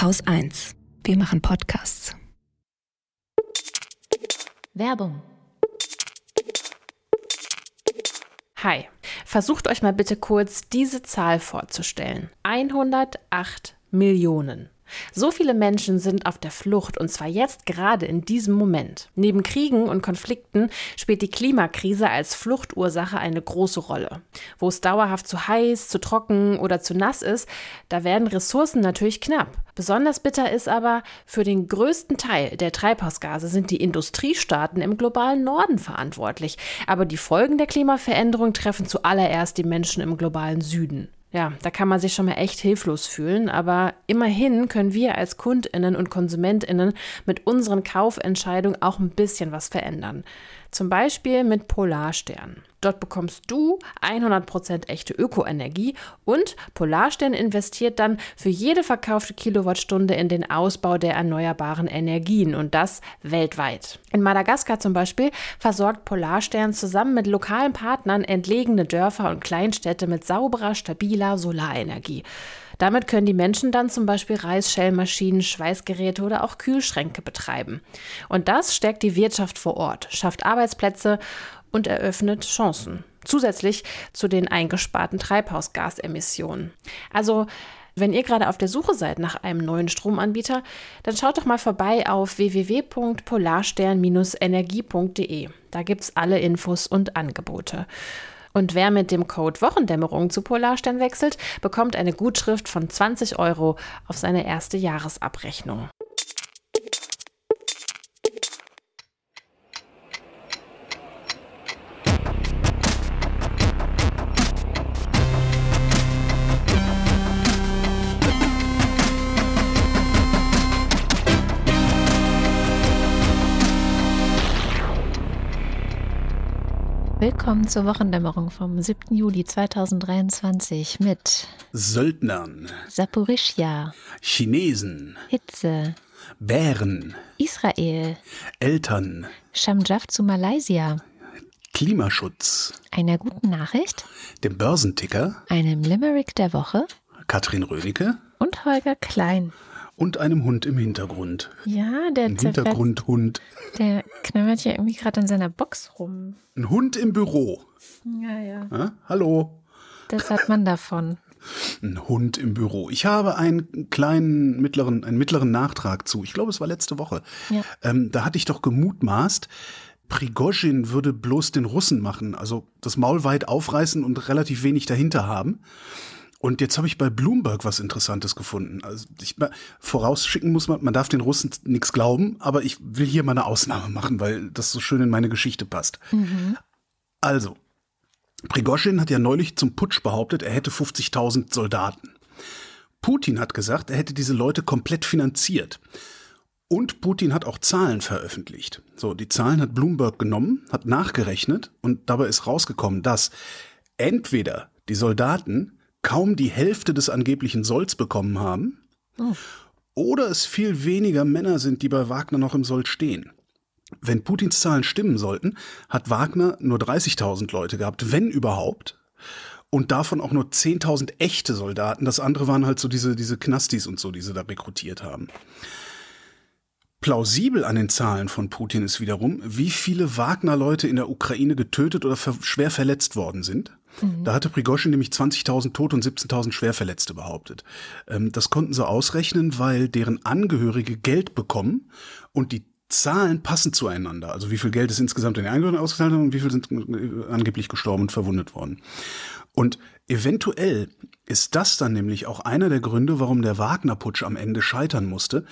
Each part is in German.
Haus 1. Wir machen Podcasts. Werbung. Hi, versucht euch mal bitte kurz diese Zahl vorzustellen. 108 Millionen. So viele Menschen sind auf der Flucht und zwar jetzt gerade in diesem Moment. Neben Kriegen und Konflikten spielt die Klimakrise als Fluchtursache eine große Rolle. Wo es dauerhaft zu heiß, zu trocken oder zu nass ist, da werden Ressourcen natürlich knapp. Besonders bitter ist aber, für den größten Teil der Treibhausgase sind die Industriestaaten im globalen Norden verantwortlich. Aber die Folgen der Klimaveränderung treffen zuallererst die Menschen im globalen Süden. Ja, da kann man sich schon mal echt hilflos fühlen, aber immerhin können wir als Kundinnen und Konsumentinnen mit unseren Kaufentscheidungen auch ein bisschen was verändern. Zum Beispiel mit Polarstern. Dort bekommst du 100% echte Ökoenergie und Polarstern investiert dann für jede verkaufte Kilowattstunde in den Ausbau der erneuerbaren Energien und das weltweit. In Madagaskar zum Beispiel versorgt Polarstern zusammen mit lokalen Partnern entlegene Dörfer und Kleinstädte mit sauberer, stabiler Solarenergie. Damit können die Menschen dann zum Beispiel Reisschellmaschinen, Schweißgeräte oder auch Kühlschränke betreiben. Und das stärkt die Wirtschaft vor Ort, schafft Arbeitsplätze und eröffnet Chancen. Zusätzlich zu den eingesparten Treibhausgasemissionen. Also wenn ihr gerade auf der Suche seid nach einem neuen Stromanbieter, dann schaut doch mal vorbei auf www.polarstern-energie.de. Da gibt es alle Infos und Angebote. Und wer mit dem Code Wochendämmerung zu Polarstern wechselt, bekommt eine Gutschrift von 20 Euro auf seine erste Jahresabrechnung. Willkommen zur Wochendämmerung vom 7. Juli 2023 mit Söldnern, Saporischja, Chinesen, Hitze, Bären, Israel, Eltern, Shamjaf zu Malaysia, Klimaschutz, einer guten Nachricht, dem Börsenticker, einem Limerick der Woche Katrin Rönecke und Holger Klein. Und einem Hund im Hintergrund. Ja, der Ein Hintergrundhund. der knabbert ja irgendwie gerade an seiner Box rum. Ein Hund im Büro. Ja, ja. Ja? Hallo. Das hat man davon. Ein Hund im Büro. Ich habe einen kleinen, mittleren, einen mittleren Nachtrag zu. Ich glaube, es war letzte Woche. Ja. Ähm, da hatte ich doch gemutmaßt, Prigozhin würde bloß den Russen machen, also das Maul weit aufreißen und relativ wenig dahinter haben. Und jetzt habe ich bei Bloomberg was Interessantes gefunden. Also ich vorausschicken muss man, man darf den Russen nichts glauben, aber ich will hier mal eine Ausnahme machen, weil das so schön in meine Geschichte passt. Also, Prigozhin hat ja neulich zum Putsch behauptet, er hätte 50.000 Soldaten. Putin hat gesagt, er hätte diese Leute komplett finanziert. Und Putin hat auch Zahlen veröffentlicht. So, die Zahlen hat Bloomberg genommen, hat nachgerechnet und dabei ist rausgekommen, dass entweder die Soldaten kaum die Hälfte des angeblichen Solls bekommen haben, oder es viel weniger Männer sind, die bei Wagner noch im Sold stehen. Wenn Putins Zahlen stimmen sollten, hat Wagner nur 30.000 Leute gehabt, wenn überhaupt. Und davon auch nur 10.000 echte Soldaten. Das andere waren halt so diese, diese Knastis und so, die sie da rekrutiert haben. Plausibel an den Zahlen von Putin ist wiederum, wie viele Wagner-Leute in der Ukraine getötet oder schwer verletzt worden sind. Da hatte Prigozhin nämlich 20.000 Tote und 17.000 Schwerverletzte behauptet. Ähm, das konnten sie ausrechnen, weil deren Angehörige Geld bekommen und die Zahlen passen zueinander. Also wie viel Geld ist insgesamt in den Angehörigen ausgezahlt und wie viel sind äh, angeblich gestorben und verwundet worden. Und eventuell ist das dann nämlich auch einer der Gründe, warum der Wagner-Putsch am Ende scheitern musste,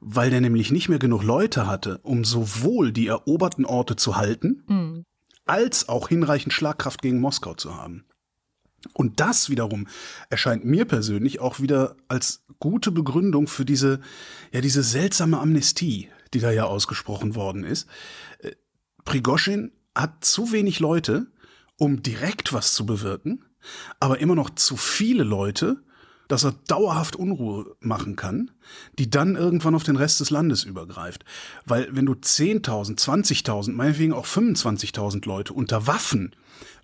weil der nämlich nicht mehr genug Leute hatte, um sowohl die eroberten Orte zu halten, als auch hinreichend Schlagkraft gegen Moskau zu haben. Und das wiederum erscheint mir persönlich auch wieder als gute Begründung für diese, ja, diese seltsame Amnestie, die da ja ausgesprochen worden ist. Äh, Prigozhin hat zu wenig Leute, um direkt was zu bewirken, aber immer noch zu viele Leute, dass er dauerhaft Unruhe machen kann, die dann irgendwann auf den Rest des Landes übergreift. Weil wenn du 10.000, 20.000, meinetwegen auch 25.000 Leute unter Waffen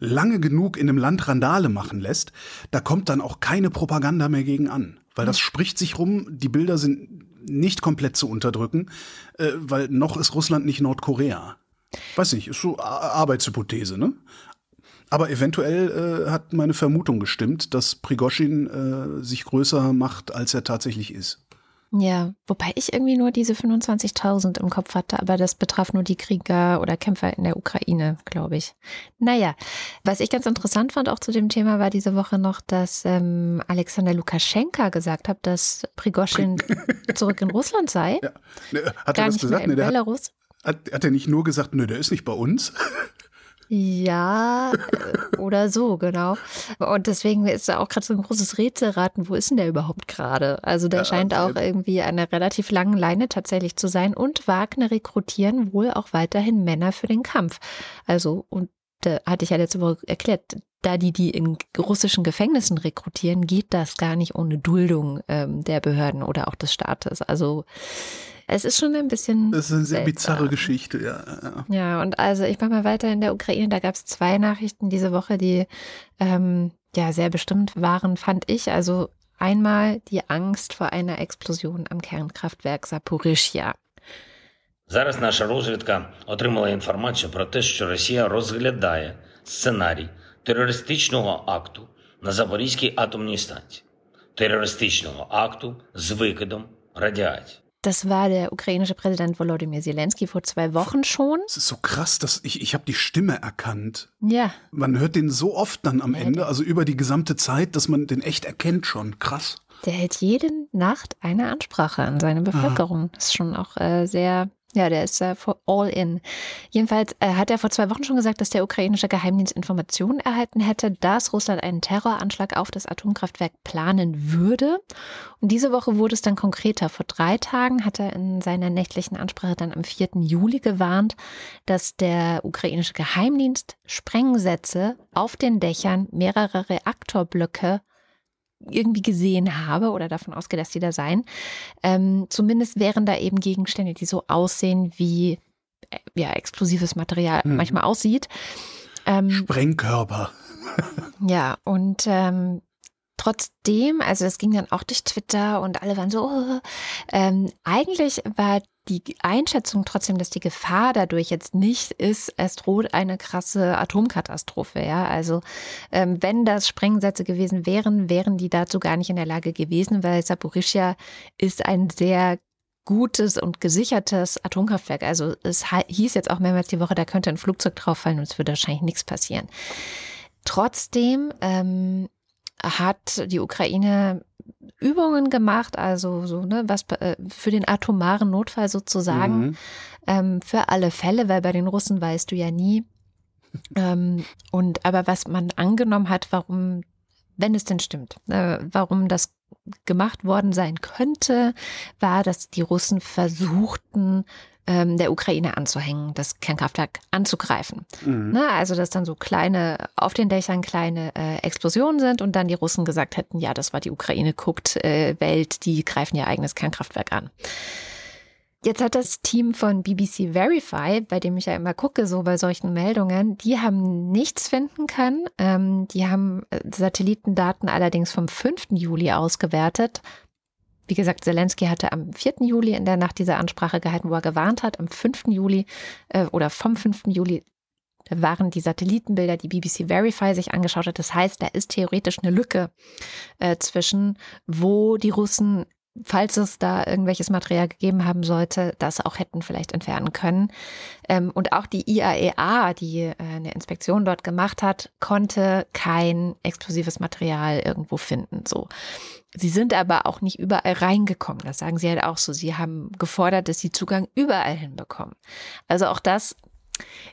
lange genug in einem Land Randale machen lässt, da kommt dann auch keine Propaganda mehr gegen an. weil das spricht sich rum, die Bilder sind nicht komplett zu unterdrücken, äh, weil noch ist Russland nicht Nordkorea. Weiß nicht, ist so Arbeitshypothese, ne? Aber eventuell äh, hat meine Vermutung gestimmt, dass Prigoschin äh, sich größer macht, als er tatsächlich ist. Ja, wobei ich irgendwie nur diese 25.000 im Kopf hatte, aber das betraf nur die Krieger oder Kämpfer in der Ukraine, glaube ich. Naja, was ich ganz interessant fand auch zu dem Thema war diese Woche noch, dass ähm, Alexander Lukaschenka gesagt hat, dass Prigoschin zurück in Russland sei. Ja. Hat er das gesagt? Nee, Belarus. Hat, hat er nicht nur gesagt, nö, der ist nicht bei uns? Ja, äh, oder so, genau. Und deswegen ist da auch gerade so ein großes Rätselraten, wo ist denn der überhaupt gerade? Also der ja, scheint auch irgendwie an einer relativ langen Leine tatsächlich zu sein. Und Wagner rekrutieren wohl auch weiterhin Männer für den Kampf. Also, und da hatte ich ja letzte Woche erklärt, da die die in russischen Gefängnissen rekrutieren, geht das gar nicht ohne Duldung ähm, der Behörden oder auch des Staates. Also es ist schon ein bisschen. Das ist eine sehr seltsam. bizarre Geschichte, ja, ja. Ja, und also ich mache mal weiter in der Ukraine. Da gab es zwei Nachrichten diese Woche, die ähm, ja sehr bestimmt waren, fand ich. Also einmal die Angst vor einer Explosion am Kernkraftwerk Saporischia. Зараз наша розвідка отримала інформацію про те, що Росія розглядає сценарій терористичного акту на Запорізькій атомній станції, терористичного акту з викидом радіації. Das war der ukrainische Präsident Volodymyr Zelensky vor zwei Wochen schon. Es ist so krass, dass ich, ich habe die Stimme erkannt. Ja. Man hört den so oft dann am ja, Ende, also über die gesamte Zeit, dass man den echt erkennt schon. Krass. Der hält jede Nacht eine Ansprache an seine Bevölkerung. Ah. Das ist schon auch äh, sehr ja, der ist äh, all in. Jedenfalls äh, hat er vor zwei Wochen schon gesagt, dass der ukrainische Geheimdienst Informationen erhalten hätte, dass Russland einen Terroranschlag auf das Atomkraftwerk planen würde. Und diese Woche wurde es dann konkreter. Vor drei Tagen hat er in seiner nächtlichen Ansprache dann am 4. Juli gewarnt, dass der ukrainische Geheimdienst Sprengsätze auf den Dächern mehrerer Reaktorblöcke irgendwie gesehen habe oder davon ausgehe, dass die da seien. Ähm, zumindest wären da eben Gegenstände, die so aussehen, wie äh, ja, explosives Material hm. manchmal aussieht. Ähm, Sprengkörper. ja, und ähm, trotzdem, also das ging dann auch durch Twitter und alle waren so, oh, ähm, eigentlich war die Einschätzung trotzdem, dass die Gefahr dadurch jetzt nicht ist, es droht eine krasse Atomkatastrophe. Ja, also ähm, wenn das Sprengsätze gewesen wären, wären die dazu gar nicht in der Lage gewesen, weil Saporischia ist ein sehr gutes und gesichertes Atomkraftwerk. Also es hieß jetzt auch mehrmals die Woche, da könnte ein Flugzeug drauffallen und es würde wahrscheinlich nichts passieren. Trotzdem ähm, hat die Ukraine Übungen gemacht, also so, ne, was äh, für den atomaren Notfall sozusagen, mhm. ähm, für alle Fälle, weil bei den Russen weißt du ja nie. ähm, und aber was man angenommen hat, warum, wenn es denn stimmt, äh, warum das gemacht worden sein könnte, war, dass die Russen versuchten, ähm, der Ukraine anzuhängen, das Kernkraftwerk anzugreifen. Mhm. Ne, also dass dann so kleine, auf den Dächern kleine äh, Explosionen sind und dann die Russen gesagt hätten, ja, das war die Ukraine, guckt, äh, Welt, die greifen ihr eigenes Kernkraftwerk an. Jetzt hat das Team von BBC Verify, bei dem ich ja immer gucke, so bei solchen Meldungen, die haben nichts finden können. Ähm, die haben äh, Satellitendaten allerdings vom 5. Juli ausgewertet. Wie gesagt, Zelensky hatte am 4. Juli in der Nacht diese Ansprache gehalten, wo er gewarnt hat. Am 5. Juli äh, oder vom 5. Juli waren die Satellitenbilder, die BBC Verify sich angeschaut hat. Das heißt, da ist theoretisch eine Lücke äh, zwischen, wo die Russen falls es da irgendwelches Material gegeben haben sollte, das auch hätten vielleicht entfernen können. Ähm, und auch die IAEA, e die äh, eine Inspektion dort gemacht hat, konnte kein explosives Material irgendwo finden. So. Sie sind aber auch nicht überall reingekommen. Das sagen sie halt auch so. Sie haben gefordert, dass sie Zugang überall hinbekommen. Also auch das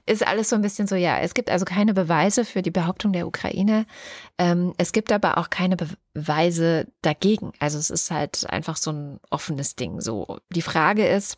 ist alles so ein bisschen so, ja, es gibt also keine Beweise für die Behauptung der Ukraine. Ähm, es gibt aber auch keine Beweise dagegen. Also es ist halt einfach so ein offenes Ding. So, die Frage ist,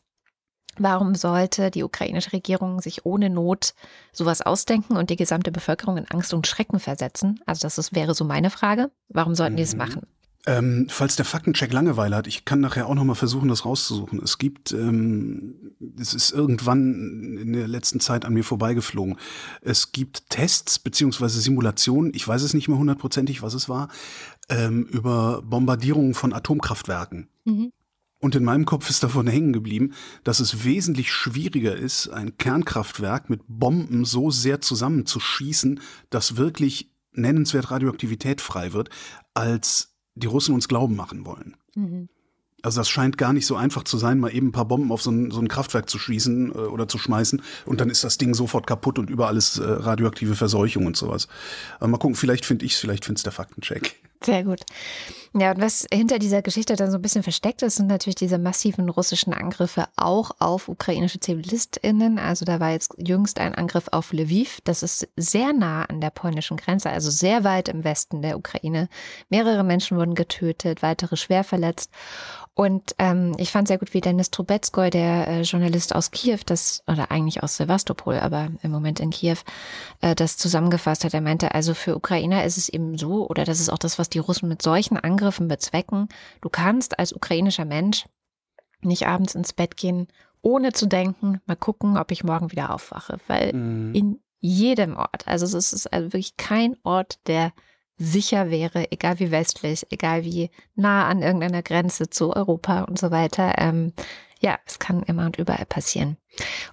Warum sollte die ukrainische Regierung sich ohne Not sowas ausdenken und die gesamte Bevölkerung in Angst und Schrecken versetzen? Also das ist, wäre so meine Frage. Warum sollten die das mhm. machen? Ähm, falls der Faktencheck Langeweile hat, ich kann nachher auch noch mal versuchen, das rauszusuchen. Es gibt, ähm, es ist irgendwann in der letzten Zeit an mir vorbeigeflogen. Es gibt Tests beziehungsweise Simulationen, ich weiß es nicht mehr hundertprozentig, was es war, ähm, über Bombardierungen von Atomkraftwerken. Mhm. Und in meinem Kopf ist davon hängen geblieben, dass es wesentlich schwieriger ist, ein Kernkraftwerk mit Bomben so sehr zusammenzuschießen, dass wirklich nennenswert Radioaktivität frei wird, als die Russen uns glauben machen wollen. Mhm. Also das scheint gar nicht so einfach zu sein, mal eben ein paar Bomben auf so ein, so ein Kraftwerk zu schießen äh, oder zu schmeißen und dann ist das Ding sofort kaputt und überall ist äh, radioaktive Verseuchung und sowas. Aber mal gucken, vielleicht finde ich es, vielleicht findet der Faktencheck. Sehr gut. Ja, und was hinter dieser Geschichte dann so ein bisschen versteckt ist, sind natürlich diese massiven russischen Angriffe auch auf ukrainische ZivilistInnen. Also da war jetzt jüngst ein Angriff auf Lviv. Das ist sehr nah an der polnischen Grenze, also sehr weit im Westen der Ukraine. Mehrere Menschen wurden getötet, weitere schwer verletzt. Und ähm, ich fand sehr gut, wie Denis Trubetskoy, der äh, Journalist aus Kiew, das, oder eigentlich aus Sevastopol, aber im Moment in Kiew, äh, das zusammengefasst hat. Er meinte, also für Ukrainer ist es eben so, oder das ist auch das, was die Russen mit solchen Angriffen bezwecken. Du kannst als ukrainischer Mensch nicht abends ins Bett gehen, ohne zu denken, mal gucken, ob ich morgen wieder aufwache. Weil mhm. in jedem Ort, also es ist also wirklich kein Ort, der sicher wäre, egal wie westlich, egal wie nah an irgendeiner Grenze zu Europa und so weiter. Ähm, ja, es kann immer und überall passieren.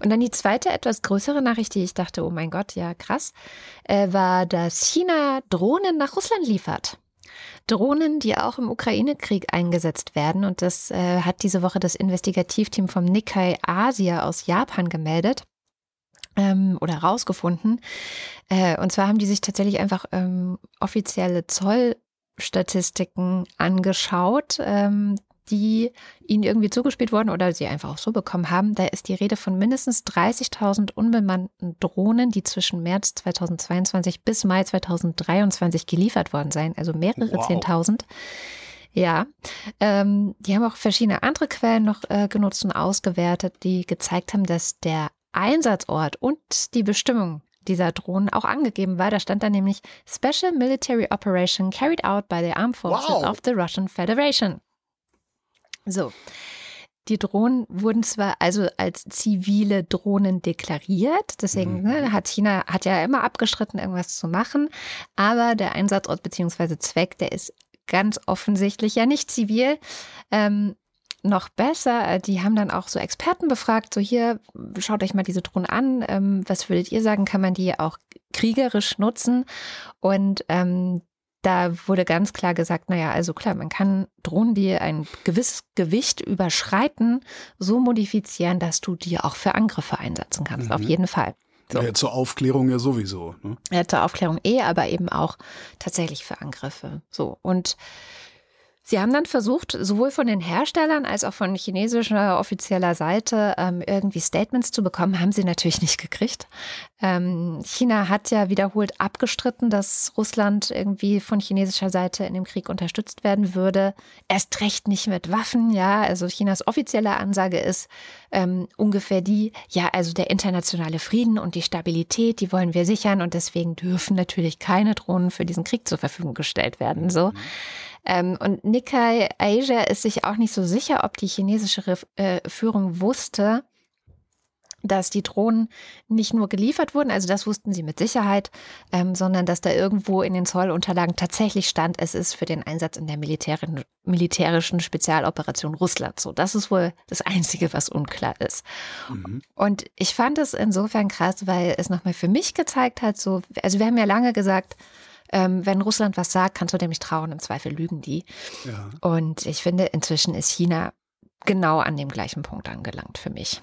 Und dann die zweite, etwas größere Nachricht, die ich dachte, oh mein Gott, ja krass, äh, war, dass China Drohnen nach Russland liefert. Drohnen, die auch im Ukraine-Krieg eingesetzt werden. Und das äh, hat diese Woche das Investigativteam vom Nikkei Asia aus Japan gemeldet ähm, oder rausgefunden. Äh, und zwar haben die sich tatsächlich einfach ähm, offizielle Zollstatistiken angeschaut, ähm, die ihnen irgendwie zugespielt wurden oder sie einfach auch so bekommen haben. Da ist die Rede von mindestens 30.000 unbemannten Drohnen, die zwischen März 2022 bis Mai 2023 geliefert worden seien, also mehrere wow. 10.000. Ja, ähm, die haben auch verschiedene andere Quellen noch äh, genutzt und ausgewertet, die gezeigt haben, dass der Einsatzort und die Bestimmung dieser Drohnen auch angegeben war. Da stand da nämlich Special Military Operation carried out by the Armed Forces wow. of the Russian Federation. So. Die Drohnen wurden zwar also als zivile Drohnen deklariert, deswegen mhm. ne, hat China hat ja immer abgestritten, irgendwas zu machen, aber der Einsatzort bzw. Zweck, der ist ganz offensichtlich ja nicht zivil. Ähm, noch besser, äh, die haben dann auch so Experten befragt, so hier, schaut euch mal diese Drohnen an, ähm, was würdet ihr sagen, kann man die auch kriegerisch nutzen? Und ähm, da wurde ganz klar gesagt, naja, also klar, man kann Drohnen, die ein gewisses Gewicht überschreiten, so modifizieren, dass du die auch für Angriffe einsetzen kannst, mhm. auf jeden Fall. So. Ja, zur Aufklärung ja sowieso. Ne? Ja, zur Aufklärung eh, aber eben auch tatsächlich für Angriffe. So. Und Sie haben dann versucht, sowohl von den Herstellern als auch von chinesischer offizieller Seite ähm, irgendwie Statements zu bekommen, haben sie natürlich nicht gekriegt. Ähm, China hat ja wiederholt abgestritten, dass Russland irgendwie von chinesischer Seite in dem Krieg unterstützt werden würde. Erst recht nicht mit Waffen, ja. Also Chinas offizielle Ansage ist ähm, ungefähr die, ja, also der internationale Frieden und die Stabilität, die wollen wir sichern und deswegen dürfen natürlich keine Drohnen für diesen Krieg zur Verfügung gestellt werden. So. Ähm, und Nikkei Asia ist sich auch nicht so sicher, ob die chinesische äh, Führung wusste, dass die Drohnen nicht nur geliefert wurden, also das wussten sie mit Sicherheit, ähm, sondern dass da irgendwo in den Zollunterlagen tatsächlich stand, es ist für den Einsatz in der militärischen, militärischen Spezialoperation Russland. So, das ist wohl das Einzige, was unklar ist. Mhm. Und ich fand es insofern krass, weil es nochmal für mich gezeigt hat, so, also wir haben ja lange gesagt, ähm, wenn Russland was sagt, kannst du dem nicht trauen, im Zweifel lügen die. Ja. Und ich finde, inzwischen ist China genau an dem gleichen Punkt angelangt für mich.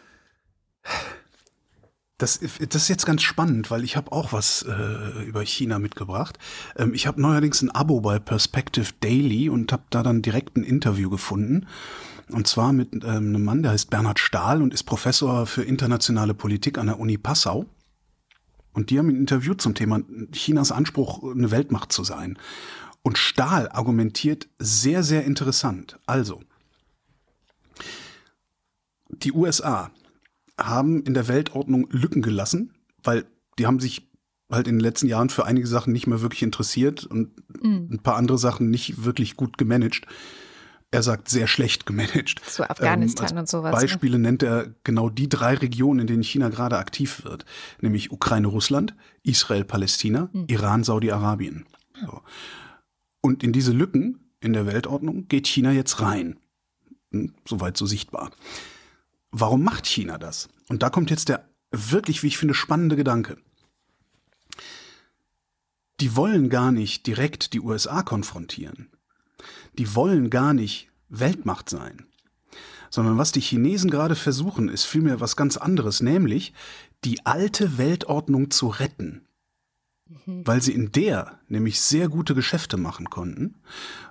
Das, das ist jetzt ganz spannend, weil ich habe auch was äh, über China mitgebracht. Ähm, ich habe neuerdings ein Abo bei Perspective Daily und habe da dann direkt ein Interview gefunden. Und zwar mit ähm, einem Mann, der heißt Bernhard Stahl und ist Professor für internationale Politik an der Uni Passau. Und die haben ein Interview zum Thema Chinas Anspruch, eine Weltmacht zu sein. Und Stahl argumentiert sehr, sehr interessant. Also, die USA haben in der Weltordnung Lücken gelassen, weil die haben sich halt in den letzten Jahren für einige Sachen nicht mehr wirklich interessiert und mhm. ein paar andere Sachen nicht wirklich gut gemanagt. Er sagt sehr schlecht gemanagt. Zu Afghanistan ähm, und sowas. Ne? Beispiele ne? nennt er genau die drei Regionen, in denen China gerade aktiv wird, nämlich Ukraine, Russland, Israel, Palästina, mhm. Iran, Saudi-Arabien. So. Und in diese Lücken in der Weltordnung geht China jetzt rein. Hm, soweit so sichtbar. Warum macht China das? Und da kommt jetzt der wirklich, wie ich finde, spannende Gedanke. Die wollen gar nicht direkt die USA konfrontieren. Die wollen gar nicht Weltmacht sein. Sondern was die Chinesen gerade versuchen, ist vielmehr was ganz anderes, nämlich die alte Weltordnung zu retten. Mhm. Weil sie in der nämlich sehr gute Geschäfte machen konnten.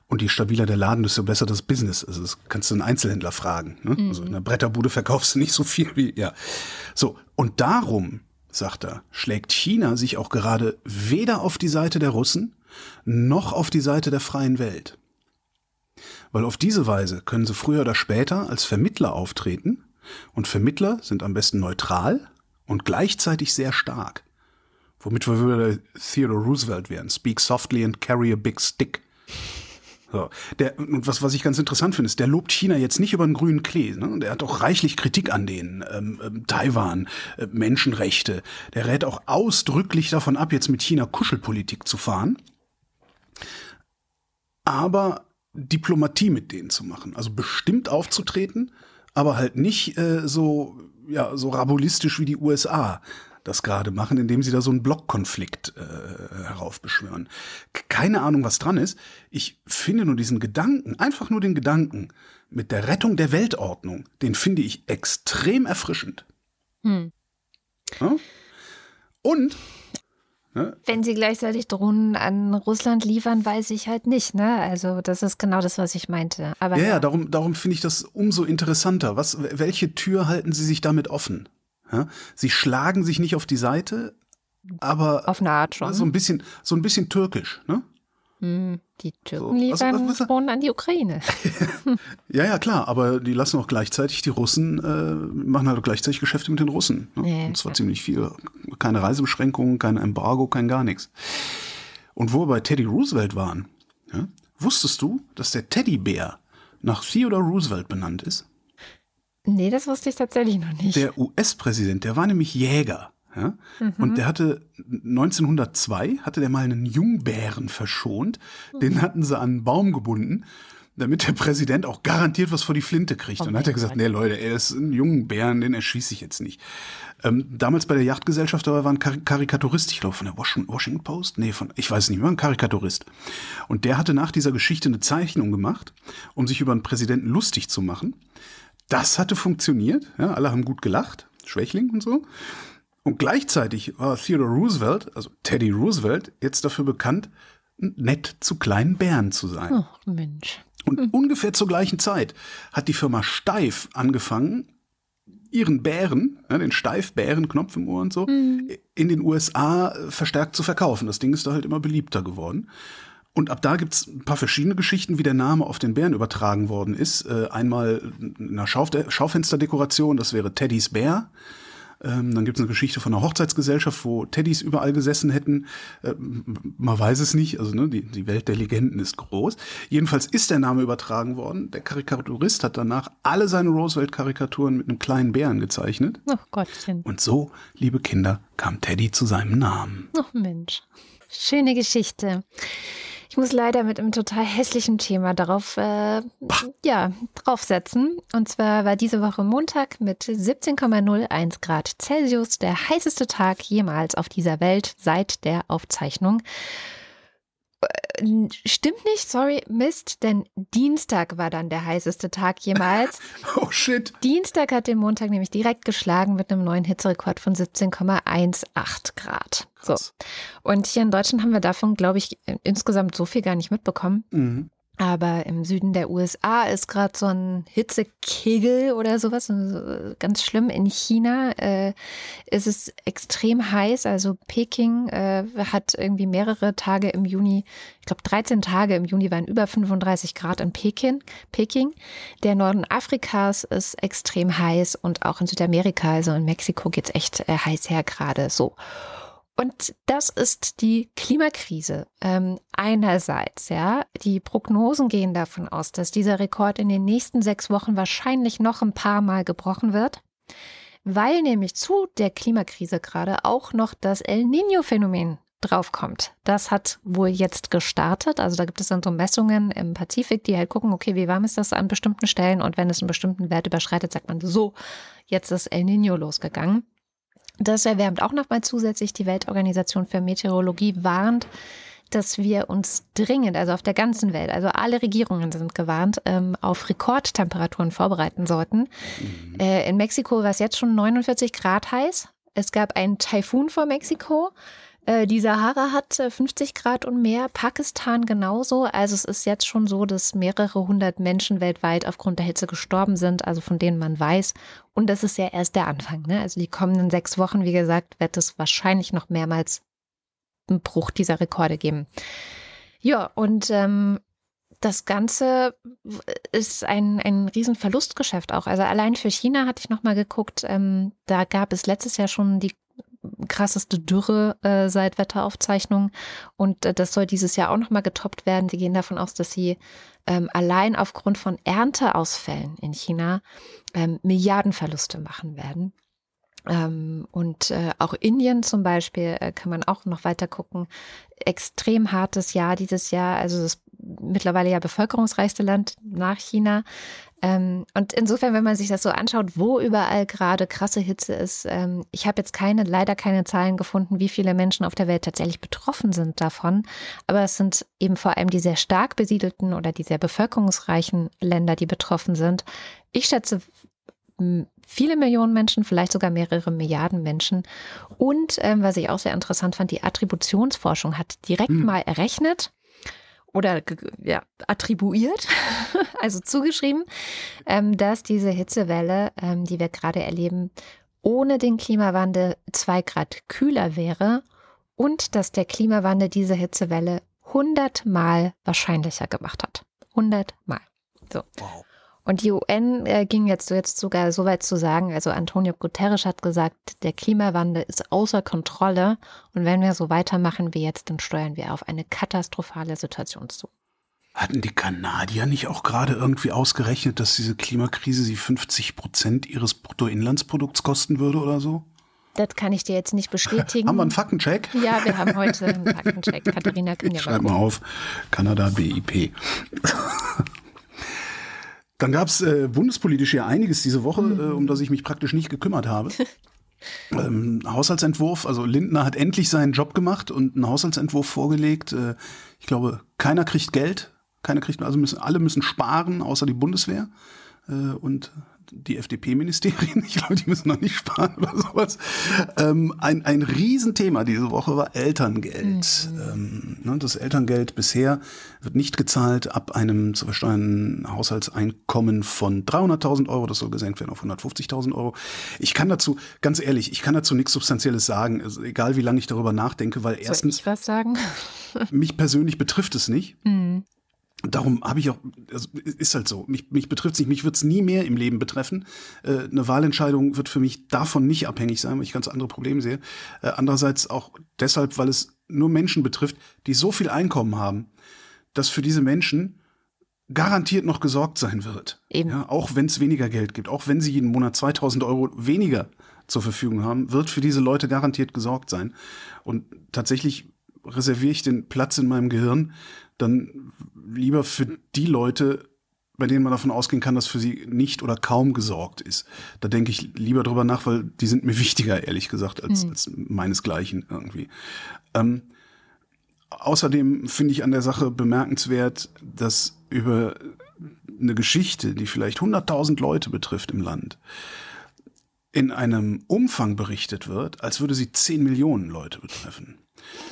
Und je stabiler der Laden, desto besser das Business. Also das kannst du einen Einzelhändler fragen. Ne? Mhm. Also in der Bretterbude verkaufst du nicht so viel wie, ja. So. Und darum, sagt er, schlägt China sich auch gerade weder auf die Seite der Russen noch auf die Seite der freien Welt. Weil auf diese Weise können sie früher oder später als Vermittler auftreten. Und Vermittler sind am besten neutral und gleichzeitig sehr stark. Womit wir wieder Theodore Roosevelt wären. Speak softly and carry a big stick. So, der, und was, was ich ganz interessant finde, ist, der lobt China jetzt nicht über den grünen Klee. Ne? Der hat auch reichlich Kritik an denen. Ähm, ähm, Taiwan, äh, Menschenrechte. Der rät auch ausdrücklich davon ab, jetzt mit China Kuschelpolitik zu fahren. Aber Diplomatie mit denen zu machen. Also bestimmt aufzutreten, aber halt nicht äh, so, ja, so rabulistisch wie die USA das gerade machen, indem sie da so einen Blockkonflikt äh, heraufbeschwören. Keine Ahnung, was dran ist. Ich finde nur diesen Gedanken, einfach nur den Gedanken mit der Rettung der Weltordnung, den finde ich extrem erfrischend. Hm. Ja? Und Ne? Wenn sie gleichzeitig Drohnen an Russland liefern, weiß ich halt nicht. Ne? Also das ist genau das, was ich meinte. Aber ja, ja, darum, darum finde ich das umso interessanter. Was, welche Tür halten sie sich damit offen? Ja? Sie schlagen sich nicht auf die Seite, aber auf eine Art schon. So ein bisschen, so ein bisschen türkisch. Ne? Hm, die Türken so, liefern was, Drohnen an die Ukraine. ja, ja, klar, aber die lassen auch gleichzeitig die Russen, äh, machen halt gleichzeitig Geschäfte mit den Russen. Ne? Ja, Und zwar ja. ziemlich viel. Keine Reisebeschränkungen, kein Embargo, kein gar nichts. Und wo wir bei Teddy Roosevelt waren, ja, wusstest du, dass der Teddybär nach Theodore Roosevelt benannt ist? Nee, das wusste ich tatsächlich noch nicht. Der US-Präsident, der war nämlich Jäger. Ja? Mhm. Und der hatte 1902 hatte der mal einen Jungbären verschont. Den hatten sie an einen Baum gebunden, damit der Präsident auch garantiert was vor die Flinte kriegt. Und dann hat er gesagt, nee Leute, er ist ein Jungbären, den erschieße ich jetzt nicht. Ähm, damals bei der Yachtgesellschaft aber war ein Kar Karikaturist, ich glaube von der Washington Post, nee, von, ich weiß nicht, war ein Karikaturist. Und der hatte nach dieser Geschichte eine Zeichnung gemacht, um sich über einen Präsidenten lustig zu machen. Das hatte funktioniert, ja, alle haben gut gelacht, Schwächling und so. Und gleichzeitig war Theodore Roosevelt, also Teddy Roosevelt, jetzt dafür bekannt, nett zu kleinen Bären zu sein. Ach, Mensch. Und hm. ungefähr zur gleichen Zeit hat die Firma Steif angefangen, ihren Bären, ja, den Steifbärenknopf im Ohr und so, hm. in den USA verstärkt zu verkaufen. Das Ding ist da halt immer beliebter geworden. Und ab da gibt's ein paar verschiedene Geschichten, wie der Name auf den Bären übertragen worden ist. Äh, einmal in einer Schauf Schaufensterdekoration, das wäre Teddys Bär. Ähm, dann gibt es eine Geschichte von einer Hochzeitsgesellschaft, wo Teddys überall gesessen hätten. Ähm, man weiß es nicht, also ne, die, die Welt der Legenden ist groß. Jedenfalls ist der Name übertragen worden. Der Karikaturist hat danach alle seine Roosevelt-Karikaturen mit einem kleinen Bären gezeichnet. Ach Gottchen. Und so, liebe Kinder, kam Teddy zu seinem Namen. Ach Mensch, schöne Geschichte. Ich muss leider mit einem total hässlichen Thema darauf, äh, ja, draufsetzen. Und zwar war diese Woche Montag mit 17,01 Grad Celsius der heißeste Tag jemals auf dieser Welt seit der Aufzeichnung. Äh, stimmt nicht, sorry, Mist, denn Dienstag war dann der heißeste Tag jemals. oh shit. Dienstag hat den Montag nämlich direkt geschlagen mit einem neuen Hitzerekord von 17,18 Grad. So. Und hier in Deutschland haben wir davon, glaube ich, insgesamt so viel gar nicht mitbekommen. Mhm. Aber im Süden der USA ist gerade so ein Hitzekegel oder sowas, ganz schlimm. In China äh, ist es extrem heiß. Also Peking äh, hat irgendwie mehrere Tage im Juni, ich glaube 13 Tage im Juni waren über 35 Grad in Peking. Peking. Der Norden Afrikas ist extrem heiß und auch in Südamerika, also in Mexiko geht's echt äh, heiß her gerade so. Und das ist die Klimakrise. Ähm, einerseits, ja, die Prognosen gehen davon aus, dass dieser Rekord in den nächsten sechs Wochen wahrscheinlich noch ein paar Mal gebrochen wird, weil nämlich zu der Klimakrise gerade auch noch das El Niño-Phänomen draufkommt. Das hat wohl jetzt gestartet. Also da gibt es dann so Messungen im Pazifik, die halt gucken, okay, wie warm ist das an bestimmten Stellen und wenn es einen bestimmten Wert überschreitet, sagt man so, jetzt ist El Niño losgegangen. Das erwärmt auch nochmal zusätzlich. Die Weltorganisation für Meteorologie warnt, dass wir uns dringend, also auf der ganzen Welt, also alle Regierungen sind gewarnt, ähm, auf Rekordtemperaturen vorbereiten sollten. Mhm. Äh, in Mexiko war es jetzt schon 49 Grad heiß. Es gab einen Taifun vor Mexiko. Äh, die Sahara hat 50 Grad und mehr, Pakistan genauso. Also es ist jetzt schon so, dass mehrere hundert Menschen weltweit aufgrund der Hitze gestorben sind, also von denen man weiß. Und das ist ja erst der Anfang. Ne? Also die kommenden sechs Wochen, wie gesagt, wird es wahrscheinlich noch mehrmals einen Bruch dieser Rekorde geben. Ja, und ähm, das Ganze ist ein, ein Riesenverlustgeschäft auch. Also allein für China hatte ich nochmal geguckt, ähm, da gab es letztes Jahr schon die krasseste Dürre äh, seit Wetteraufzeichnungen. Und äh, das soll dieses Jahr auch nochmal getoppt werden. Sie gehen davon aus, dass sie ähm, allein aufgrund von Ernteausfällen in China ähm, Milliardenverluste machen werden. Ähm, und äh, auch Indien zum Beispiel äh, kann man auch noch weiter gucken. Extrem hartes Jahr dieses Jahr, also das mittlerweile ja bevölkerungsreichste Land nach China. Ähm, und insofern, wenn man sich das so anschaut, wo überall gerade krasse Hitze ist, ähm, ich habe jetzt keine, leider keine Zahlen gefunden, wie viele Menschen auf der Welt tatsächlich betroffen sind davon. Aber es sind eben vor allem die sehr stark besiedelten oder die sehr bevölkerungsreichen Länder, die betroffen sind. Ich schätze viele Millionen Menschen, vielleicht sogar mehrere Milliarden Menschen. Und ähm, was ich auch sehr interessant fand, die Attributionsforschung hat direkt mhm. mal errechnet, oder ja, attribuiert, also zugeschrieben, ähm, dass diese Hitzewelle, ähm, die wir gerade erleben, ohne den Klimawandel zwei Grad kühler wäre und dass der Klimawandel diese Hitzewelle hundertmal wahrscheinlicher gemacht hat. Hundertmal. So. Wow. Und die UN äh, ging jetzt, jetzt sogar so weit zu sagen, also Antonio Guterres hat gesagt, der Klimawandel ist außer Kontrolle und wenn wir so weitermachen wie jetzt, dann steuern wir auf eine katastrophale Situation zu. Hatten die Kanadier nicht auch gerade irgendwie ausgerechnet, dass diese Klimakrise sie 50 Prozent ihres Bruttoinlandsprodukts kosten würde oder so? Das kann ich dir jetzt nicht bestätigen. haben wir einen Faktencheck? Ja, wir haben heute einen Faktencheck. Katharina kann ja Schreib mal auf. Kanada BIP. Dann gab es äh, bundespolitisch ja einiges diese Woche, mhm. äh, um das ich mich praktisch nicht gekümmert habe. ähm, Haushaltsentwurf, also Lindner hat endlich seinen Job gemacht und einen Haushaltsentwurf vorgelegt. Äh, ich glaube, keiner kriegt Geld, keiner kriegt, also müssen, alle müssen sparen, außer die Bundeswehr. Äh, und die FDP-Ministerien, ich glaube, die müssen noch nicht sparen oder sowas. Ähm, ein, ein Riesenthema diese Woche war Elterngeld. Mhm. Ähm, ne, das Elterngeld bisher wird nicht gezahlt ab einem zu versteuernden Haushaltseinkommen von 300.000 Euro. Das soll gesenkt werden auf 150.000 Euro. Ich kann dazu, ganz ehrlich, ich kann dazu nichts Substanzielles sagen, also egal wie lange ich darüber nachdenke, weil soll erstens. Ich was sagen? mich persönlich betrifft es nicht. Mhm darum habe ich auch, also ist halt so, mich, mich betrifft es nicht, mich wird es nie mehr im Leben betreffen. Äh, eine Wahlentscheidung wird für mich davon nicht abhängig sein, weil ich ganz andere Probleme sehe. Äh, andererseits auch deshalb, weil es nur Menschen betrifft, die so viel Einkommen haben, dass für diese Menschen garantiert noch gesorgt sein wird. Eben. Ja, auch wenn es weniger Geld gibt, auch wenn sie jeden Monat 2000 Euro weniger zur Verfügung haben, wird für diese Leute garantiert gesorgt sein. Und tatsächlich reserviere ich den Platz in meinem Gehirn dann lieber für die Leute, bei denen man davon ausgehen kann, dass für sie nicht oder kaum gesorgt ist. Da denke ich lieber drüber nach, weil die sind mir wichtiger, ehrlich gesagt, als, mhm. als meinesgleichen irgendwie. Ähm, außerdem finde ich an der Sache bemerkenswert, dass über eine Geschichte, die vielleicht 100.000 Leute betrifft im Land, in einem Umfang berichtet wird, als würde sie 10 Millionen Leute betreffen.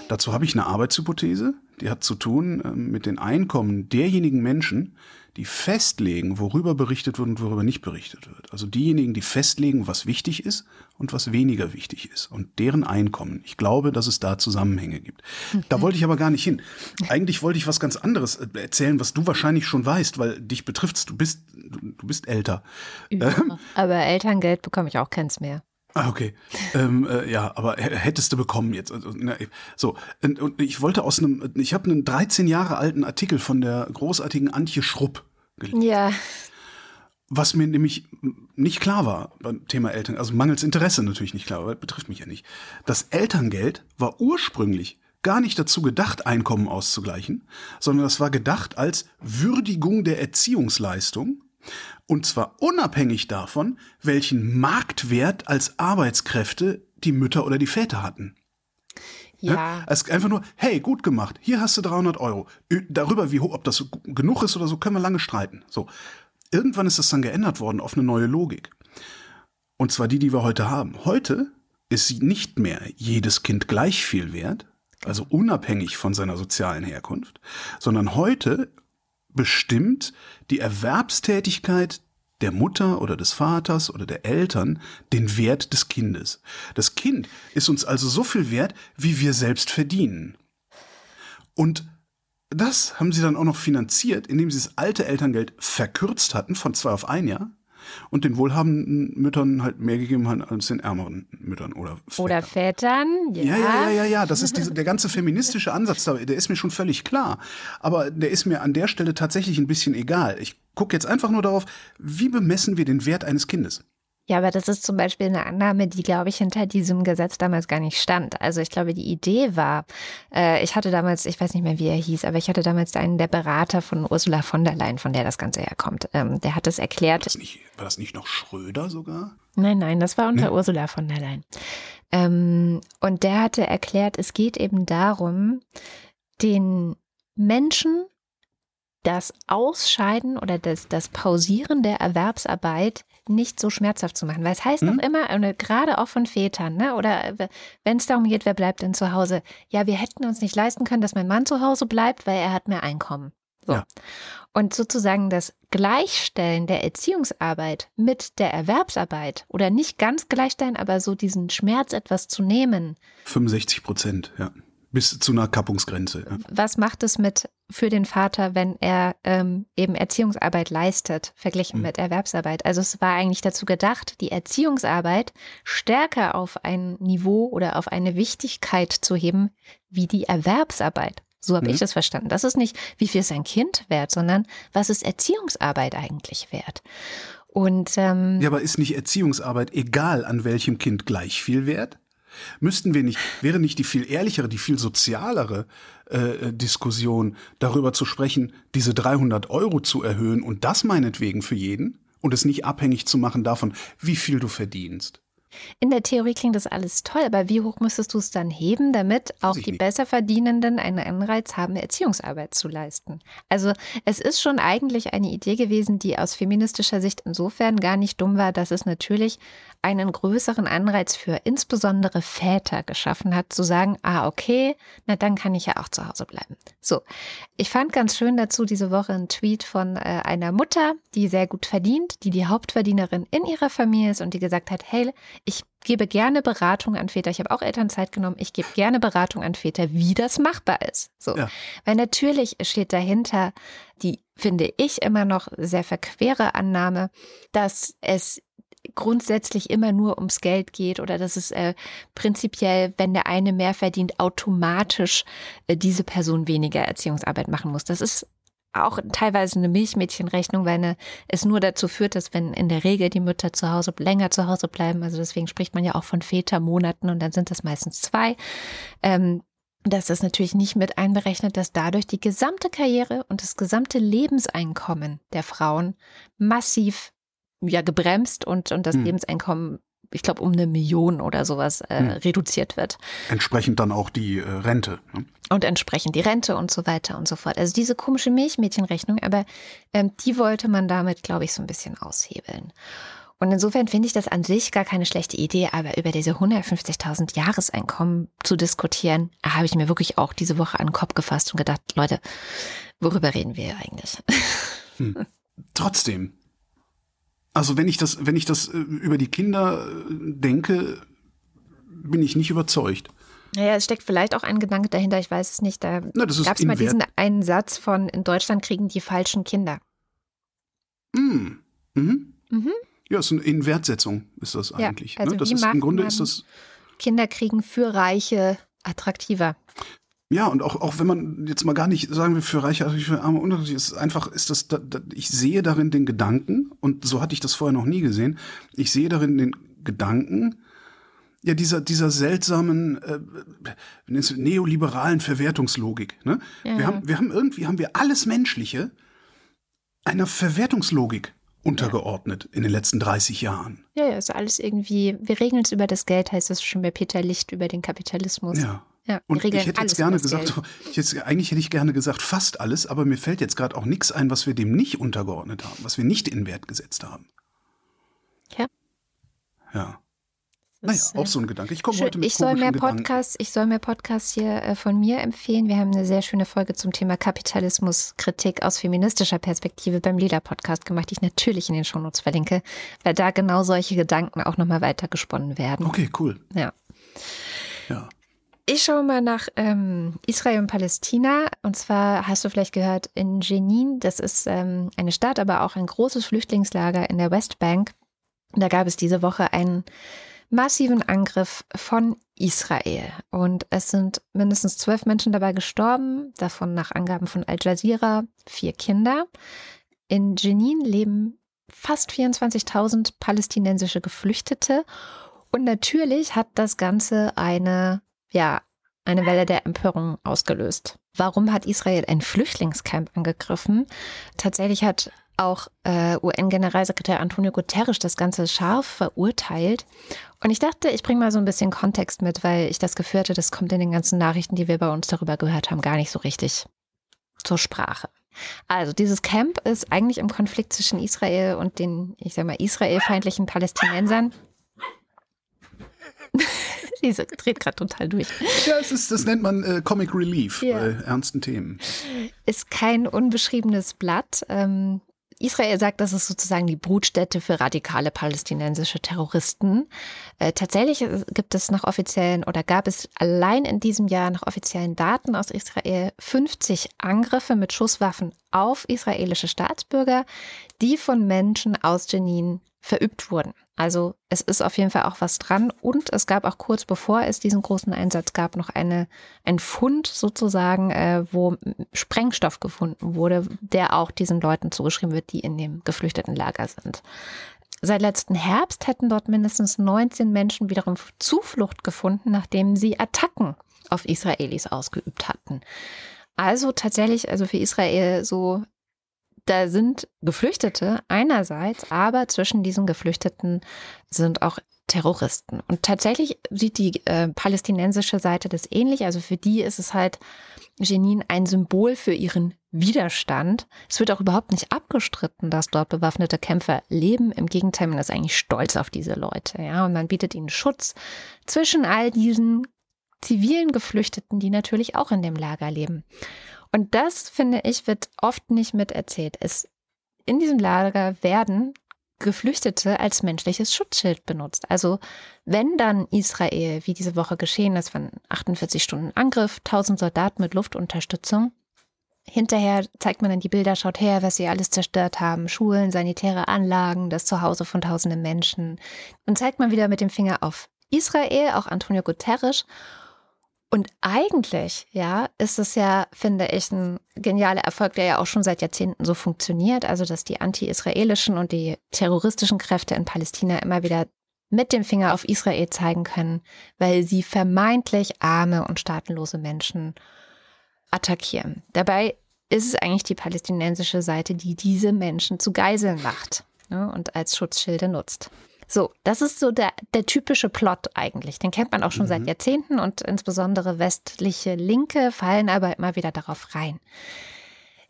Dazu habe ich eine Arbeitshypothese, die hat zu tun äh, mit den Einkommen derjenigen Menschen, die festlegen, worüber berichtet wird und worüber nicht berichtet wird. Also diejenigen, die festlegen, was wichtig ist und was weniger wichtig ist und deren Einkommen. Ich glaube, dass es da Zusammenhänge gibt. Da wollte ich aber gar nicht hin. Eigentlich wollte ich was ganz anderes äh, erzählen, was du wahrscheinlich schon weißt, weil dich betrifft's. Du bist, du bist älter. Ja, aber Elterngeld bekomme ich auch keins mehr. Ah, okay. Ähm, äh, ja, aber hättest du bekommen jetzt. Also, na, so, und, ich wollte aus einem, ich habe einen 13 Jahre alten Artikel von der großartigen Antje Schrupp gelesen. Ja. Was mir nämlich nicht klar war beim Thema Eltern, also mangels Interesse natürlich nicht klar, weil das betrifft mich ja nicht. Das Elterngeld war ursprünglich gar nicht dazu gedacht, Einkommen auszugleichen, sondern das war gedacht als Würdigung der Erziehungsleistung und zwar unabhängig davon, welchen Marktwert als Arbeitskräfte die Mütter oder die Väter hatten. Ja. ja. Also einfach nur, hey, gut gemacht, hier hast du 300 Euro. Darüber, wie hoch, ob das genug ist oder so, können wir lange streiten. So. Irgendwann ist das dann geändert worden auf eine neue Logik. Und zwar die, die wir heute haben. Heute ist nicht mehr jedes Kind gleich viel wert, also unabhängig von seiner sozialen Herkunft, sondern heute bestimmt die Erwerbstätigkeit der Mutter oder des Vaters oder der Eltern den Wert des Kindes. Das Kind ist uns also so viel wert, wie wir selbst verdienen. Und das haben sie dann auch noch finanziert, indem sie das alte Elterngeld verkürzt hatten von zwei auf ein Jahr und den wohlhabenden Müttern halt mehr gegeben haben als den ärmeren Müttern oder Vätern. Oder Vätern, ja. Ja, ja, ja, ja, ja. Das ist diese, der ganze feministische Ansatz, der ist mir schon völlig klar. Aber der ist mir an der Stelle tatsächlich ein bisschen egal. Ich gucke jetzt einfach nur darauf, wie bemessen wir den Wert eines Kindes? Ja, aber das ist zum Beispiel eine Annahme, die, glaube ich, hinter diesem Gesetz damals gar nicht stand. Also ich glaube, die Idee war, äh, ich hatte damals, ich weiß nicht mehr, wie er hieß, aber ich hatte damals einen der Berater von Ursula von der Leyen, von der das Ganze herkommt. Ähm, der hat es erklärt. War das, nicht, war das nicht noch Schröder sogar? Nein, nein, das war unter nee. Ursula von der Leyen. Ähm, und der hatte erklärt, es geht eben darum, den Menschen das Ausscheiden oder das, das Pausieren der Erwerbsarbeit nicht so schmerzhaft zu machen. Weil es heißt mhm. doch immer, gerade auch von Vätern, ne? oder wenn es darum geht, wer bleibt denn zu Hause? Ja, wir hätten uns nicht leisten können, dass mein Mann zu Hause bleibt, weil er hat mehr Einkommen. So. Ja. Und sozusagen das Gleichstellen der Erziehungsarbeit mit der Erwerbsarbeit oder nicht ganz gleichstellen, aber so diesen Schmerz etwas zu nehmen. 65 Prozent, ja bis zu einer Kappungsgrenze. Ja. Was macht es mit für den Vater, wenn er ähm, eben Erziehungsarbeit leistet, verglichen mhm. mit Erwerbsarbeit? Also es war eigentlich dazu gedacht, die Erziehungsarbeit stärker auf ein Niveau oder auf eine Wichtigkeit zu heben, wie die Erwerbsarbeit. So habe mhm. ich das verstanden. Das ist nicht, wie viel ist ein Kind wert, sondern was ist Erziehungsarbeit eigentlich wert? Und ähm, ja, aber ist nicht Erziehungsarbeit egal an welchem Kind gleich viel wert? Müssten wir nicht, wäre nicht die viel ehrlichere, die viel sozialere äh, Diskussion darüber zu sprechen, diese 300 Euro zu erhöhen und das meinetwegen für jeden und es nicht abhängig zu machen davon, wie viel du verdienst? In der Theorie klingt das alles toll, aber wie hoch müsstest du es dann heben, damit auch die nicht. Besserverdienenden einen Anreiz haben, Erziehungsarbeit zu leisten? Also es ist schon eigentlich eine Idee gewesen, die aus feministischer Sicht insofern gar nicht dumm war, dass es natürlich einen größeren Anreiz für insbesondere Väter geschaffen hat, zu sagen, ah, okay, na dann kann ich ja auch zu Hause bleiben. So, ich fand ganz schön dazu diese Woche einen Tweet von äh, einer Mutter, die sehr gut verdient, die die Hauptverdienerin in ihrer Familie ist und die gesagt hat, hey, ich gebe gerne Beratung an Väter. Ich habe auch Elternzeit genommen. Ich gebe gerne Beratung an Väter, wie das machbar ist. So. Ja. Weil natürlich steht dahinter die, finde ich, immer noch sehr verquere Annahme, dass es grundsätzlich immer nur ums Geld geht oder dass es äh, prinzipiell, wenn der eine mehr verdient, automatisch äh, diese Person weniger Erziehungsarbeit machen muss. Das ist auch teilweise eine Milchmädchenrechnung, weil eine, es nur dazu führt, dass wenn in der Regel die Mütter zu Hause länger zu Hause bleiben, also deswegen spricht man ja auch von Vätermonaten und dann sind das meistens zwei. Ähm, dass das natürlich nicht mit einberechnet, dass dadurch die gesamte Karriere und das gesamte Lebenseinkommen der Frauen massiv ja gebremst und, und das hm. Lebenseinkommen ich glaube, um eine Million oder sowas äh, hm. reduziert wird. Entsprechend dann auch die äh, Rente. Ne? Und entsprechend die Rente und so weiter und so fort. Also diese komische Milchmädchenrechnung, aber ähm, die wollte man damit, glaube ich, so ein bisschen aushebeln. Und insofern finde ich das an sich gar keine schlechte Idee, aber über diese 150.000 Jahreseinkommen zu diskutieren, habe ich mir wirklich auch diese Woche an den Kopf gefasst und gedacht, Leute, worüber reden wir eigentlich? Hm. Trotzdem, also wenn ich das, wenn ich das äh, über die Kinder äh, denke, bin ich nicht überzeugt. Naja, es steckt vielleicht auch ein Gedanke dahinter, ich weiß es nicht. Da gab es mal diesen einen Satz von, in Deutschland kriegen die falschen Kinder. Mm. Mhm. Mhm. Ja, ist eine Inwertsetzung, ist das Ja, eigentlich. also ne? Das wie ist im Grunde ist das. Kinderkriegen für Reiche attraktiver. Ja, und auch, auch wenn man jetzt mal gar nicht sagen will, für Reiche, also für Arme, Unterschied ist einfach, ist das, da, da, ich sehe darin den Gedanken, und so hatte ich das vorher noch nie gesehen, ich sehe darin den Gedanken, ja, dieser, dieser seltsamen, äh, neoliberalen Verwertungslogik. Ne? Ja. Wir, haben, wir haben irgendwie, haben wir alles Menschliche einer Verwertungslogik untergeordnet in den letzten 30 Jahren. Ja, ja, ist alles irgendwie, wir regeln es über das Geld, heißt es schon bei Peter Licht über den Kapitalismus. Ja. Ja, Und ich hätte jetzt gerne gesagt, ich jetzt, eigentlich hätte ich gerne gesagt, fast alles, aber mir fällt jetzt gerade auch nichts ein, was wir dem nicht untergeordnet haben, was wir nicht in Wert gesetzt haben. Ja. Ja. Das Naja, ist, auch äh, so ein Gedanke. Ich komme heute mit Ich soll mehr. Podcasts, ich soll mehr Podcasts hier äh, von mir empfehlen. Wir haben eine sehr schöne Folge zum Thema Kapitalismuskritik aus feministischer Perspektive beim Lila Podcast gemacht, die ich natürlich in den Shownotes verlinke, weil da genau solche Gedanken auch nochmal weiter gesponnen werden. Okay, cool. Ja. Ja. Ich schaue mal nach ähm, Israel und Palästina. Und zwar hast du vielleicht gehört, in Jenin, das ist ähm, eine Stadt, aber auch ein großes Flüchtlingslager in der Westbank. Da gab es diese Woche einen massiven Angriff von Israel. Und es sind mindestens zwölf Menschen dabei gestorben, davon nach Angaben von Al Jazeera vier Kinder. In Jenin leben fast 24.000 palästinensische Geflüchtete. Und natürlich hat das Ganze eine, ja, eine Welle der Empörung ausgelöst. Warum hat Israel ein Flüchtlingscamp angegriffen? Tatsächlich hat auch äh, UN-Generalsekretär Antonio Guterres das Ganze scharf verurteilt. Und ich dachte, ich bringe mal so ein bisschen Kontext mit, weil ich das Gefühl hatte, das kommt in den ganzen Nachrichten, die wir bei uns darüber gehört haben, gar nicht so richtig zur Sprache. Also dieses Camp ist eigentlich im Konflikt zwischen Israel und den, ich sag mal, israelfeindlichen Palästinensern. Diese dreht gerade total durch. Ja, ist, das nennt man äh, Comic Relief Ja. bei ernsten Themen. Ist kein unbeschriebenes Blatt. Ähm, Israel sagt, das ist sozusagen die Brutstätte für radikale palästinensische Terroristen. Äh, tatsächlich äh, gibt es nach offiziellen oder gab es allein in diesem Jahr nach offiziellen Daten aus Israel 50 Angriffe mit Schusswaffen auf israelische Staatsbürger, die von Menschen aus Jenin verübt wurden. Also es ist auf jeden Fall auch was dran und es gab auch kurz bevor es diesen großen Einsatz gab noch eine ein Fund sozusagen, äh, wo Sprengstoff gefunden wurde, der auch diesen Leuten zugeschrieben wird, die in dem geflüchteten Lager sind. Seit letzten Herbst hätten dort mindestens 19 Menschen wiederum Zuflucht gefunden, nachdem sie Attacken auf Israelis ausgeübt hatten. Also tatsächlich, also für Israel so da sind Geflüchtete einerseits, aber zwischen diesen Geflüchteten sind auch Terroristen. Und tatsächlich sieht die äh, palästinensische Seite das ähnlich. Also für die ist es halt Jenin ein Symbol für ihren Widerstand. Es wird auch überhaupt nicht abgestritten, dass dort bewaffnete Kämpfer leben. Im Gegenteil, man ist eigentlich stolz auf diese Leute. Ja, und man bietet ihnen Schutz zwischen all diesen zivilen Geflüchteten, die natürlich auch in dem Lager leben. Und das, finde ich, wird oft nicht miterzählt. Es, in diesem Lager werden Geflüchtete als menschliches Schutzschild benutzt. Also wenn dann Israel, wie diese Woche geschehen ist, von 48 Stunden Angriff, 1000 Soldaten mit Luftunterstützung, hinterher zeigt man dann die Bilder, schaut her, was sie alles zerstört haben, Schulen, sanitäre Anlagen, das Zuhause von tausenden Menschen. Und zeigt man wieder mit dem Finger auf Israel, auch Antonio Guterres. Und eigentlich, ja, ist es ja, finde ich, ein genialer Erfolg, der ja auch schon seit Jahrzehnten so funktioniert. Also, dass die anti-israelischen und die terroristischen Kräfte in Palästina immer wieder mit dem Finger auf Israel zeigen können, weil sie vermeintlich arme und staatenlose Menschen attackieren. Dabei ist es eigentlich die palästinensische Seite, die diese Menschen zu Geiseln macht ne, und als Schutzschilde nutzt. So, das ist so der, der typische Plot eigentlich. Den kennt man auch schon Mhm. seit Jahrzehnten und insbesondere westliche Linke fallen aber immer wieder darauf rein.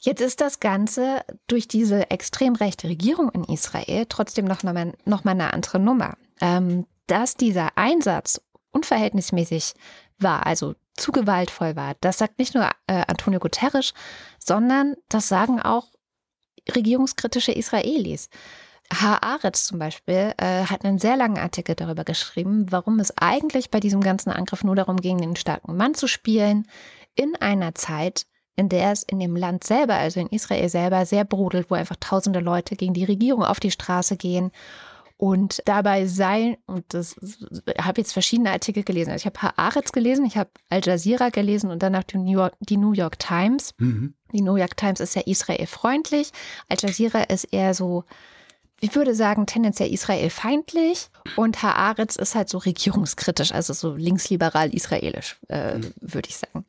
Jetzt ist das Ganze durch diese extrem rechte Regierung in Israel trotzdem noch mal, noch mal eine andere Nummer. Ähm, dass dieser Einsatz unverhältnismäßig war, also zu gewaltvoll war, das sagt nicht nur äh, Antonio Guterres, sondern das sagen auch regierungskritische Israelis. Haaretz zum Beispiel äh, hat einen sehr langen Artikel darüber geschrieben, warum es eigentlich bei diesem ganzen Angriff nur darum ging, den starken Mann zu spielen, in einer Zeit, in der es in dem Land selber, also in Israel selber, sehr brodelt, wo einfach tausende Leute gegen die Regierung auf die Straße gehen Und dabei sei, und das habe jetzt verschiedene Artikel gelesen. Also ich habe Haaretz gelesen, ich habe Al Jazeera gelesen und danach die New York, die New York Times. Mhm. Die New York Times ist ja Israel freundlich. Al Jazeera ist eher so ich würde sagen, tendenziell israelfeindlich und Haaretz ist halt so regierungskritisch, also so linksliberal israelisch, äh, mhm. würde ich sagen.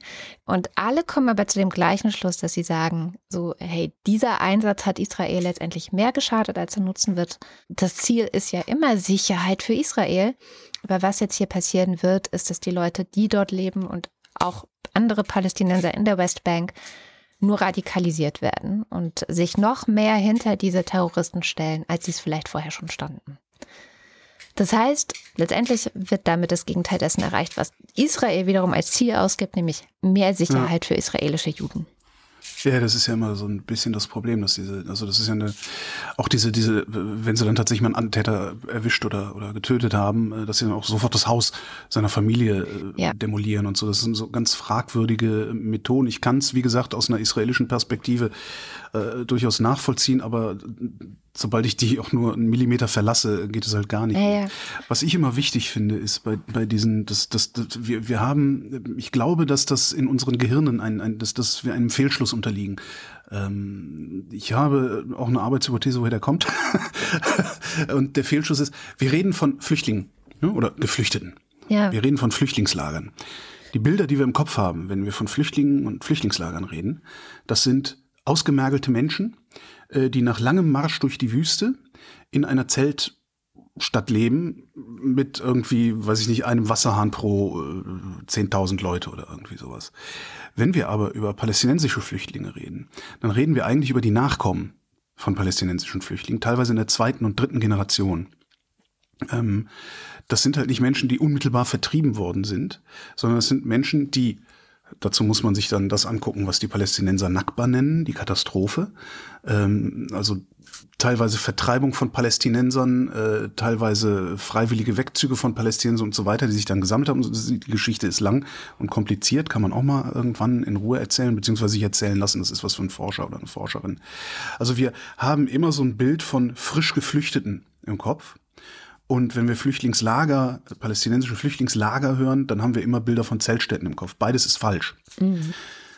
Und alle kommen aber zu dem gleichen Schluss, dass sie sagen, so, hey, dieser Einsatz hat Israel letztendlich mehr geschadet, als er nutzen wird. Das Ziel ist ja immer Sicherheit für Israel. Aber was jetzt hier passieren wird, ist, dass die Leute, die dort leben und auch andere Palästinenser in der Westbank nur radikalisiert werden und sich noch mehr hinter diese Terroristen stellen, als sie es vielleicht vorher schon standen. Das heißt, letztendlich wird damit das Gegenteil dessen erreicht, was Israel wiederum als Ziel ausgibt, nämlich mehr Sicherheit ja. für israelische Juden. Ja, das ist ja immer so ein bisschen das Problem, dass diese, also das ist ja eine, auch diese, diese, wenn sie dann tatsächlich mal einen Antäter erwischt oder, oder getötet haben, äh, dass sie dann auch sofort das Haus seiner Familie äh, ja. demolieren und so. Das sind so ganz fragwürdige Methoden. Ich kann es, wie gesagt, aus einer israelischen Perspektive äh, durchaus nachvollziehen, aber sobald ich die auch nur einen Millimeter verlasse, geht es halt gar nicht. Ja, ja. Was ich immer wichtig finde, ist bei, bei diesen, das, das, das, wir, wir haben, ich glaube, dass das in unseren Gehirnen ein, ein dass, dass wir einem Fehlschluss unterliegen. Ähm, ich habe auch eine Arbeitshypothese, woher der kommt. Und der Fehlschluss ist, wir reden von Flüchtlingen ne, oder Geflüchteten. Ja. Wir reden von Flüchtlingslagern. Die Bilder, die wir im Kopf haben, wenn wir von Flüchtlingen und Flüchtlingslagern reden, das sind ausgemergelte Menschen, äh, die nach langem Marsch durch die Wüste in einer Zeltstadt leben mit irgendwie, weiß ich nicht, einem Wasserhahn pro äh, 10.000 Leute oder irgendwie sowas. Wenn wir aber über palästinensische Flüchtlinge reden, dann reden wir eigentlich über die Nachkommen von palästinensischen Flüchtlingen, teilweise in der zweiten und dritten Generation. Ähm, das sind halt nicht Menschen, die unmittelbar vertrieben worden sind, sondern das sind Menschen, die Dazu muss man sich dann das angucken, was die Palästinenser Nakba nennen, die Katastrophe. Ähm, also teilweise Vertreibung von Palästinensern, äh, teilweise freiwillige Wegzüge von Palästinensern und so weiter, die sich dann gesammelt haben. Die Geschichte ist lang und kompliziert, kann man auch mal irgendwann in Ruhe erzählen, beziehungsweise sich erzählen lassen. Das ist was für ein Forscher oder eine Forscherin. Also wir haben immer so ein Bild von frisch Geflüchteten im Kopf. Und wenn wir Flüchtlingslager, palästinensische Flüchtlingslager hören, dann haben wir immer Bilder von Zeltstätten im Kopf. Beides ist falsch. Mhm.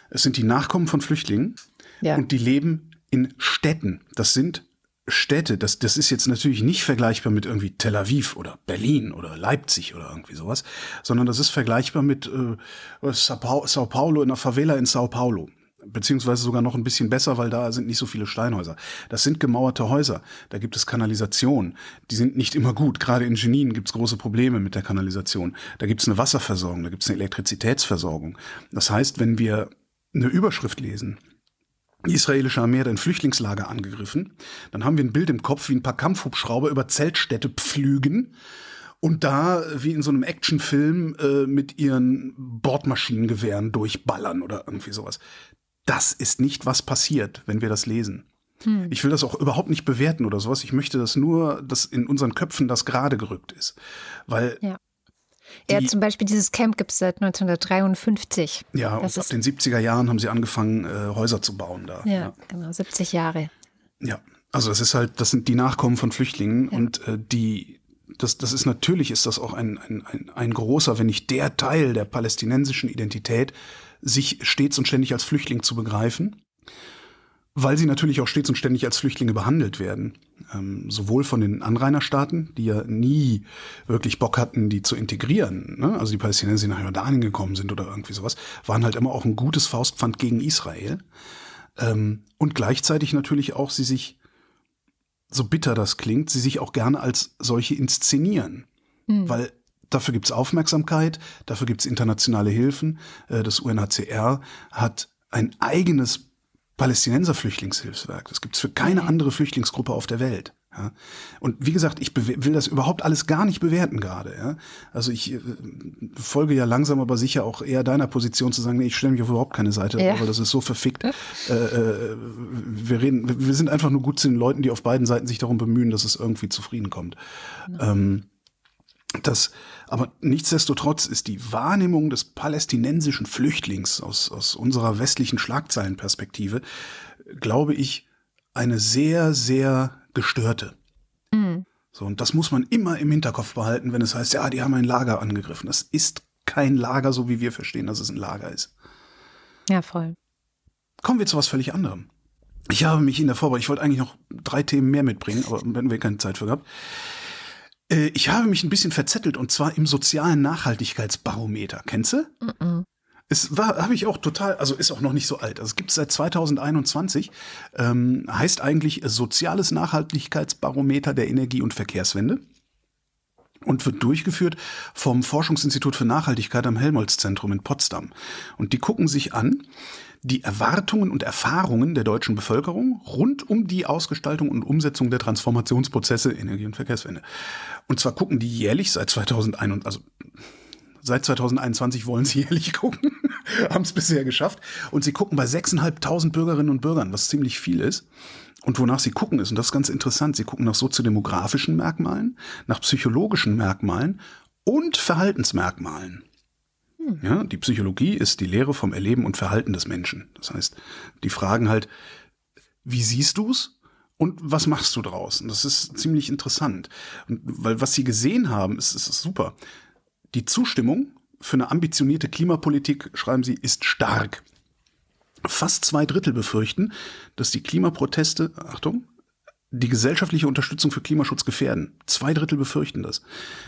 Es sind die Nachkommen von Flüchtlingen ja. und die leben in Städten. Das sind Städte. Das, das ist jetzt natürlich nicht vergleichbar mit irgendwie Tel Aviv oder Berlin oder Leipzig oder irgendwie sowas, sondern das ist vergleichbar mit äh, Sao Paulo in einer Favela in Sao Paulo beziehungsweise sogar noch ein bisschen besser, weil da sind nicht so viele Steinhäuser. Das sind gemauerte Häuser, da gibt es Kanalisation, die sind nicht immer gut. Gerade in Genien gibt es große Probleme mit der Kanalisation. Da gibt es eine Wasserversorgung, da gibt es eine Elektrizitätsversorgung. Das heißt, wenn wir eine Überschrift lesen, die israelische Armee hat ein Flüchtlingslager angegriffen, dann haben wir ein Bild im Kopf, wie ein paar Kampfhubschrauber über Zeltstädte pflügen und da wie in so einem Actionfilm äh, mit ihren Bordmaschinengewehren durchballern oder irgendwie sowas das ist nicht, was passiert, wenn wir das lesen. Hm. Ich will das auch überhaupt nicht bewerten oder sowas. Ich möchte das nur, dass in unseren Köpfen das gerade gerückt ist. Weil ja. Ja, zum Beispiel dieses Camp gibt es seit 1953. Ja, das und ab den 70er Jahren haben sie angefangen, äh, Häuser zu bauen da. Ja, ja, genau, 70 Jahre. Ja, also das ist halt, das sind die Nachkommen von Flüchtlingen ja. und äh, die, das, das ist natürlich, ist das auch ein, ein, ein, ein großer, wenn nicht der Teil der palästinensischen Identität, sich stets und ständig als Flüchtling zu begreifen, weil sie natürlich auch stets und ständig als Flüchtlinge behandelt werden. Ähm, sowohl von den Anrainerstaaten, die ja nie wirklich Bock hatten, die zu integrieren. Ne? Also die Palästinenser, die nach Jordanien gekommen sind oder irgendwie sowas, waren halt immer auch ein gutes Faustpfand gegen Israel. Ähm, und gleichzeitig natürlich auch sie sich, so bitter das klingt, sie sich auch gerne als solche inszenieren. Mhm. Weil Dafür gibt's Aufmerksamkeit, dafür gibt's internationale Hilfen. Äh, das UNHCR hat ein eigenes Palästinenser-Flüchtlingshilfswerk. Das gibt's für keine andere Flüchtlingsgruppe auf der Welt. Ja. Und wie gesagt, ich will das überhaupt alles gar nicht bewerten gerade. Ja. Also ich äh, folge ja langsam aber sicher auch eher deiner Position zu sagen, nee, ich stelle mich auf überhaupt keine Seite, ja. aber das ist so verfickt. äh, äh, wir reden, wir sind einfach nur gut zu den Leuten, die auf beiden Seiten sich darum bemühen, dass es irgendwie zufrieden kommt. Ähm, das, aber nichtsdestotrotz ist die Wahrnehmung des palästinensischen Flüchtlings aus, aus unserer westlichen Schlagzeilenperspektive, glaube ich, eine sehr, sehr gestörte. Mhm. So, und das muss man immer im Hinterkopf behalten, wenn es heißt, ja, die haben ein Lager angegriffen. Das ist kein Lager, so wie wir verstehen, dass es ein Lager ist. Ja, voll. Kommen wir zu was völlig anderem. Ich habe mich in der Vorbereitung, ich wollte eigentlich noch drei Themen mehr mitbringen, aber wenn wir keine Zeit für gehabt. Äh, ich habe mich ein bisschen verzettelt und zwar im sozialen Nachhaltigkeitsbarometer. Kennst du? Mm -mm. Es war, habe ich auch total, also ist auch noch nicht so alt. Also es gibt es seit 2021. Ähm, heißt eigentlich Soziales Nachhaltigkeitsbarometer der Energie- und Verkehrswende und wird durchgeführt vom Forschungsinstitut für Nachhaltigkeit am Helmholtz-Zentrum in Potsdam. Und die gucken sich an die Erwartungen und Erfahrungen der deutschen Bevölkerung rund um die Ausgestaltung und Umsetzung der Transformationsprozesse Energie- und Verkehrswende. Und zwar gucken die jährlich seit 2001, also seit 2021 wollen sie jährlich gucken, haben es bisher geschafft. Und sie gucken bei 6.500 Bürgerinnen und Bürgern, was ziemlich viel ist. Und wonach sie gucken ist, und das ist ganz interessant, sie gucken nach soziodemografischen Merkmalen, nach psychologischen Merkmalen und Verhaltensmerkmalen. Hm. Ja, die Psychologie ist die Lehre vom Erleben und Verhalten des Menschen. Das heißt, die fragen halt, wie siehst du's? Und was machst du draus? Und das ist ziemlich interessant. Und weil was sie gesehen haben, ist, ist super. Die Zustimmung für eine ambitionierte Klimapolitik, schreiben sie, ist stark. Fast zwei Drittel befürchten, dass die Klimaproteste, Achtung, die gesellschaftliche Unterstützung für Klimaschutz gefährden. Zwei Drittel befürchten das.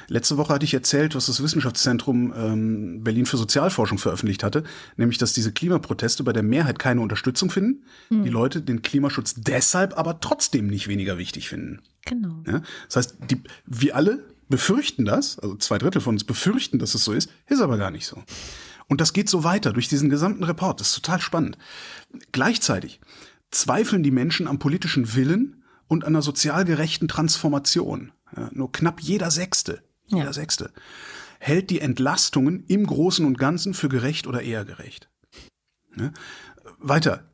Letzte Woche hatte ich erzählt, was das Wissenschaftszentrum ähm, Berlin für Sozialforschung veröffentlicht hatte, nämlich, dass diese Klimaproteste bei der Mehrheit keine Unterstützung finden, hm. die Leute den Klimaschutz deshalb aber trotzdem nicht weniger wichtig finden. Genau. Ja? Das heißt, die, wir alle befürchten das, also zwei Drittel von uns befürchten, dass es so ist, ist aber gar nicht so. Und das geht so weiter durch diesen gesamten Report. Das ist total spannend. Gleichzeitig zweifeln die Menschen am politischen Willen und einer sozial gerechten Transformation. Ja, nur knapp jeder Sechste, jeder ja. Sechste hält die Entlastungen im Großen und Ganzen für gerecht oder eher gerecht. Ja, weiter.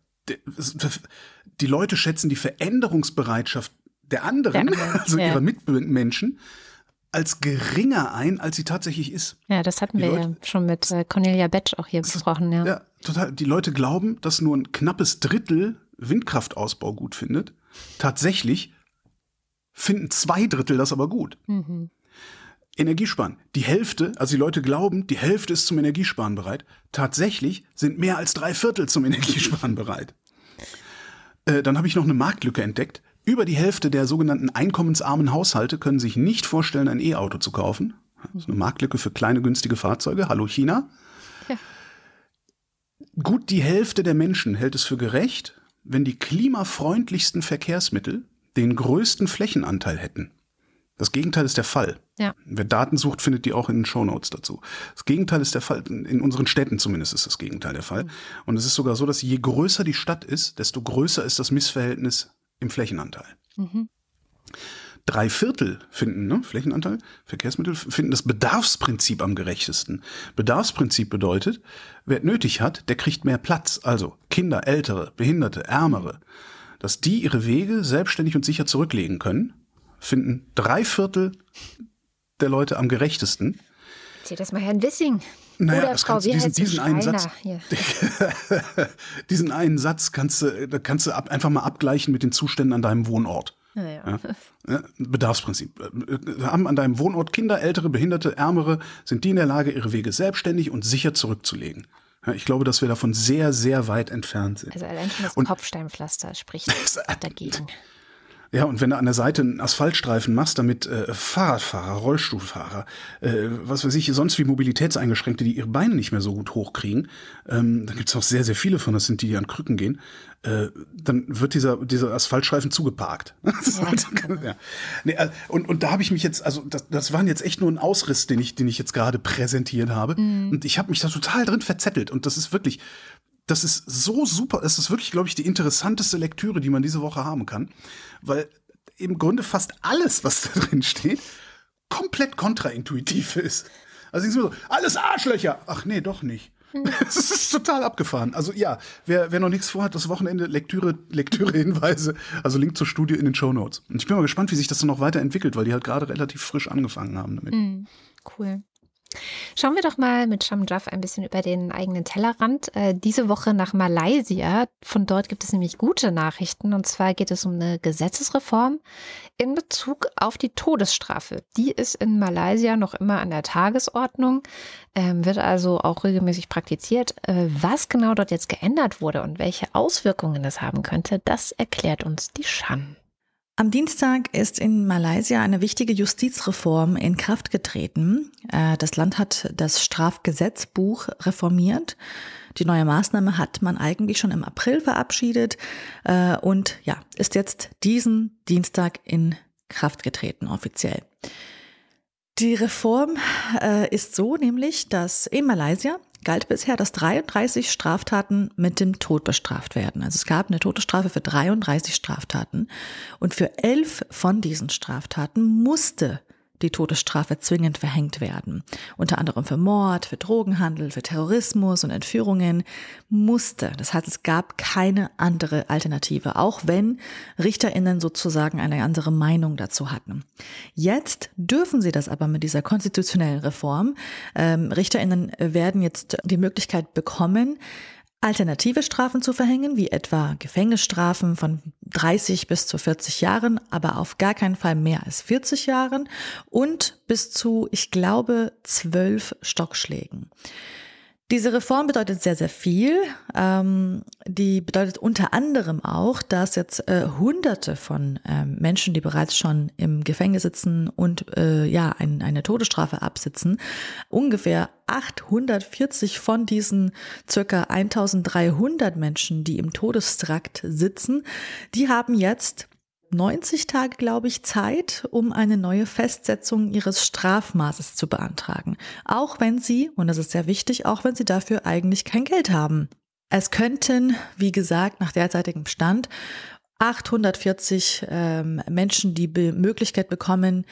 Die Leute schätzen die Veränderungsbereitschaft der anderen, also ihrer Mitmenschen, als geringer ein, als sie tatsächlich ist. Ja, das hatten die wir Leute, ja schon mit äh, Cornelia Betsch auch hier besprochen. Ja. ja, total. Die Leute glauben, dass nur ein knappes Drittel Windkraftausbau gut findet. Tatsächlich finden zwei Drittel das aber gut. Mhm. Energiesparen. Die Hälfte, also die Leute glauben, die Hälfte ist zum Energiesparen bereit. Tatsächlich sind mehr als drei Viertel zum Energiesparen bereit. Äh, dann habe ich noch eine Marktlücke entdeckt. Über die Hälfte der sogenannten einkommensarmen Haushalte können sich nicht vorstellen, ein E-Auto zu kaufen. Das ist eine Marktlücke für kleine günstige Fahrzeuge. Hallo China. Ja. Gut die Hälfte der Menschen hält es für gerecht, wenn die klimafreundlichsten Verkehrsmittel den größten Flächenanteil hätten. Das Gegenteil ist der Fall. Ja. Wer Daten sucht, findet die auch in den Shownotes dazu. Das Gegenteil ist der Fall. In unseren Städten zumindest ist das Gegenteil der Fall. Und es ist sogar so, dass je größer die Stadt ist, desto größer ist das Missverhältnis im Flächenanteil. Mhm. Drei Viertel finden, ne, Flächenanteil, Verkehrsmittel, finden das Bedarfsprinzip am gerechtesten. Bedarfsprinzip bedeutet, wer nötig hat, der kriegt mehr Platz. Also Kinder, Ältere, Behinderte, Ärmere. Dass die ihre Wege selbstständig und sicher zurücklegen können, finden drei Viertel der Leute am gerechtesten. Erzähl das mal Herrn Wissing. Naja, Oder Frau, wie diesen, diesen einen Satz, diesen einen Satz kannst du, kannst du ab, einfach mal abgleichen mit den Zuständen an deinem Wohnort. Ja, ja. Bedarfsprinzip. Haben an deinem Wohnort Kinder, Ältere, Behinderte, Ärmere, sind die in der Lage, ihre Wege selbstständig und sicher zurückzulegen. Ich glaube, dass wir davon sehr, sehr weit entfernt sind. Also allein schon das und Kopfsteinpflaster spricht dagegen. Ja, und wenn du an der Seite einen Asphaltstreifen machst, damit äh, Fahrradfahrer, Rollstuhlfahrer, äh, was weiß ich, sonst wie Mobilitätseingeschränkte, die ihre Beine nicht mehr so gut hochkriegen, ähm, da gibt's auch sehr, sehr viele von, das sind die, die an Krücken gehen, äh, dann wird dieser, dieser Asphaltstreifen zugeparkt. Ja, ja. Nee, und, und da habe ich mich jetzt, also das, das waren jetzt echt nur ein Ausriss, den ich, den ich jetzt gerade präsentiert habe. Mhm. Und ich habe mich da total drin verzettelt. Und das ist wirklich, das ist so super. Das ist wirklich, glaube ich, die interessanteste Lektüre, die man diese Woche haben kann. Weil im Grunde fast alles, was da drin steht, komplett kontraintuitiv ist. Also ich so, alles Arschlöcher. Ach nee, doch nicht. Es ist total abgefahren. Also ja, wer, wer noch nichts vorhat, das Wochenende Lektüre, Lektüre-Hinweise, also Link zur Studie in den Show Notes. Und ich bin mal gespannt, wie sich das dann noch weiterentwickelt, weil die halt gerade relativ frisch angefangen haben damit. Mm, cool. Schauen wir doch mal mit Shamjaf ein bisschen über den eigenen Tellerrand. Äh, diese Woche nach Malaysia. Von dort gibt es nämlich gute Nachrichten. Und zwar geht es um eine Gesetzesreform in Bezug auf die Todesstrafe. Die ist in Malaysia noch immer an der Tagesordnung, ähm, wird also auch regelmäßig praktiziert. Äh, was genau dort jetzt geändert wurde und welche Auswirkungen das haben könnte, das erklärt uns die Shan. Am Dienstag ist in Malaysia eine wichtige Justizreform in Kraft getreten. Äh, das Land hat das Strafgesetzbuch reformiert. Die neue Maßnahme hat man eigentlich schon im April verabschiedet äh, und ja, ist jetzt diesen Dienstag in Kraft getreten offiziell. Die Reform äh, ist so nämlich, dass in Malaysia galt bisher, dass 33 Straftaten mit dem Tod bestraft werden. Also es gab eine Todesstrafe für 33 Straftaten und für elf von diesen Straftaten musste die Todesstrafe zwingend verhängt werden. Unter anderem für Mord, für Drogenhandel, für Terrorismus und Entführungen musste. Das heißt, es gab keine andere Alternative, auch wenn Richterinnen sozusagen eine andere Meinung dazu hatten. Jetzt dürfen sie das aber mit dieser konstitutionellen Reform. Ähm, Richterinnen werden jetzt die Möglichkeit bekommen, alternative Strafen zu verhängen, wie etwa Gefängnisstrafen von 30 bis zu 40 Jahren, aber auf gar keinen Fall mehr als 40 Jahren und bis zu, ich glaube, zwölf Stockschlägen. Diese Reform bedeutet sehr, sehr viel. Ähm, die bedeutet unter anderem auch, dass jetzt äh, Hunderte von ähm, Menschen, die bereits schon im Gefängnis sitzen und äh, ja ein, eine Todesstrafe absitzen, ungefähr 840 von diesen circa 1300 Menschen, die im Todestrakt sitzen, die haben jetzt 90 Tage, glaube ich, Zeit, um eine neue Festsetzung ihres Strafmaßes zu beantragen. Auch wenn sie, und das ist sehr wichtig, auch wenn sie dafür eigentlich kein Geld haben. Es könnten, wie gesagt, nach derzeitigem Stand 840 ähm, Menschen die Be Möglichkeit bekommen,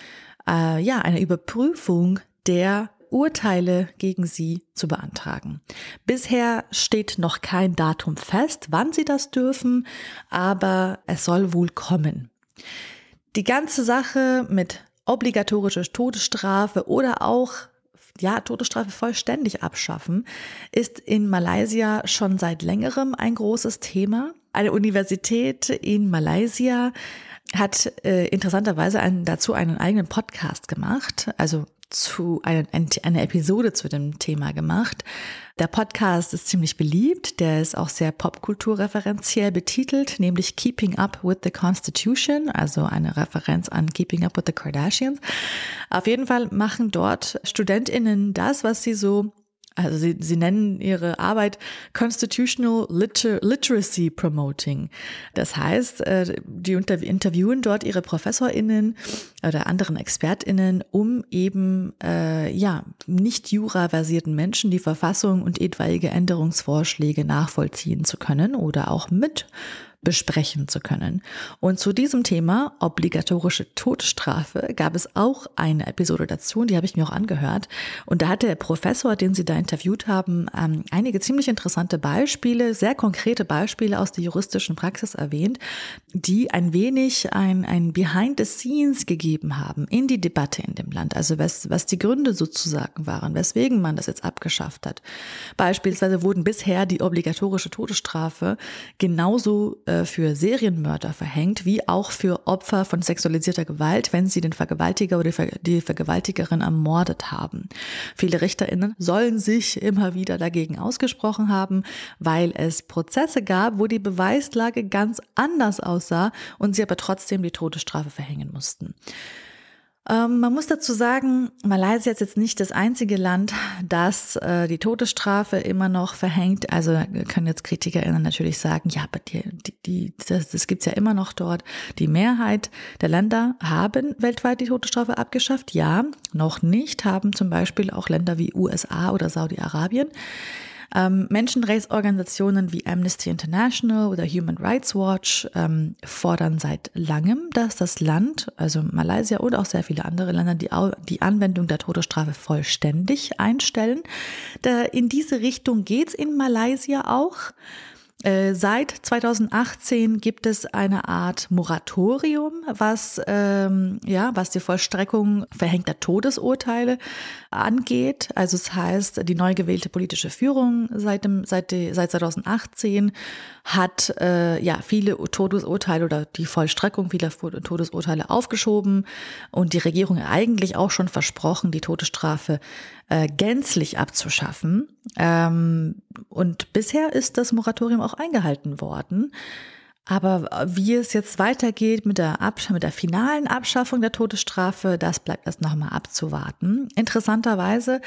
äh, ja, eine Überprüfung der Urteile gegen sie zu beantragen. Bisher steht noch kein Datum fest, wann sie das dürfen, aber es soll wohl kommen. Die ganze Sache mit obligatorischer Todesstrafe oder auch ja, Todesstrafe vollständig abschaffen, ist in Malaysia schon seit längerem ein großes Thema. Eine Universität in Malaysia hat äh, interessanterweise einen, dazu einen eigenen Podcast gemacht, also zu eine, eine Episode zu dem Thema gemacht. Der Podcast ist ziemlich beliebt, der ist auch sehr popkulturreferenziell betitelt, nämlich Keeping Up with the Constitution, also eine Referenz an Keeping Up with the Kardashians. Auf jeden Fall machen dort Studentinnen das, was sie so also sie, sie nennen ihre Arbeit Constitutional Liter Literacy Promoting. Das heißt, äh, die interviewen dort ihre ProfessorInnen oder anderen ExpertInnen, um eben äh, ja nicht jura-versierten Menschen die Verfassung und etwaige Änderungsvorschläge nachvollziehen zu können oder auch mit besprechen zu können. Und zu diesem Thema obligatorische Todesstrafe gab es auch eine Episode dazu, die habe ich mir auch angehört. Und da hat der Professor, den Sie da interviewt haben, ähm, einige ziemlich interessante Beispiele, sehr konkrete Beispiele aus der juristischen Praxis erwähnt, die ein wenig ein, ein Behind the Scenes gegeben haben in die Debatte in dem Land. Also was, was die Gründe sozusagen waren, weswegen man das jetzt abgeschafft hat. Beispielsweise wurden bisher die obligatorische Todesstrafe genauso äh, für Serienmörder verhängt, wie auch für Opfer von sexualisierter Gewalt, wenn sie den Vergewaltiger oder die Vergewaltigerin ermordet haben. Viele Richterinnen sollen sich immer wieder dagegen ausgesprochen haben, weil es Prozesse gab, wo die Beweislage ganz anders aussah und sie aber trotzdem die Todesstrafe verhängen mussten. Ähm, man muss dazu sagen, Malaysia ist jetzt nicht das einzige Land, das äh, die Todesstrafe immer noch verhängt. Also können jetzt KritikerInnen natürlich sagen, ja, aber die, die, die, das, das gibt's ja immer noch dort. Die Mehrheit der Länder haben weltweit die Todesstrafe abgeschafft. Ja, noch nicht haben zum Beispiel auch Länder wie USA oder Saudi-Arabien. Ähm, Menschenrechtsorganisationen wie Amnesty International oder Human Rights Watch ähm, fordern seit langem, dass das Land, also Malaysia und auch sehr viele andere Länder, die, die Anwendung der Todesstrafe vollständig einstellen. Da in diese Richtung geht's in Malaysia auch. Äh, seit 2018 gibt es eine Art Moratorium, was, ähm, ja, was die Vollstreckung verhängter Todesurteile angeht. Also es heißt, die neu gewählte politische Führung seit, dem, seit, die, seit 2018 hat äh, ja viele Todesurteile oder die Vollstreckung vieler Todesurteile aufgeschoben und die Regierung eigentlich auch schon versprochen, die Todesstrafe äh, gänzlich abzuschaffen. Ähm, und bisher ist das Moratorium auch eingehalten worden. Aber wie es jetzt weitergeht mit der, Absch mit der finalen Abschaffung der Todesstrafe, das bleibt erst nochmal abzuwarten. Interessanterweise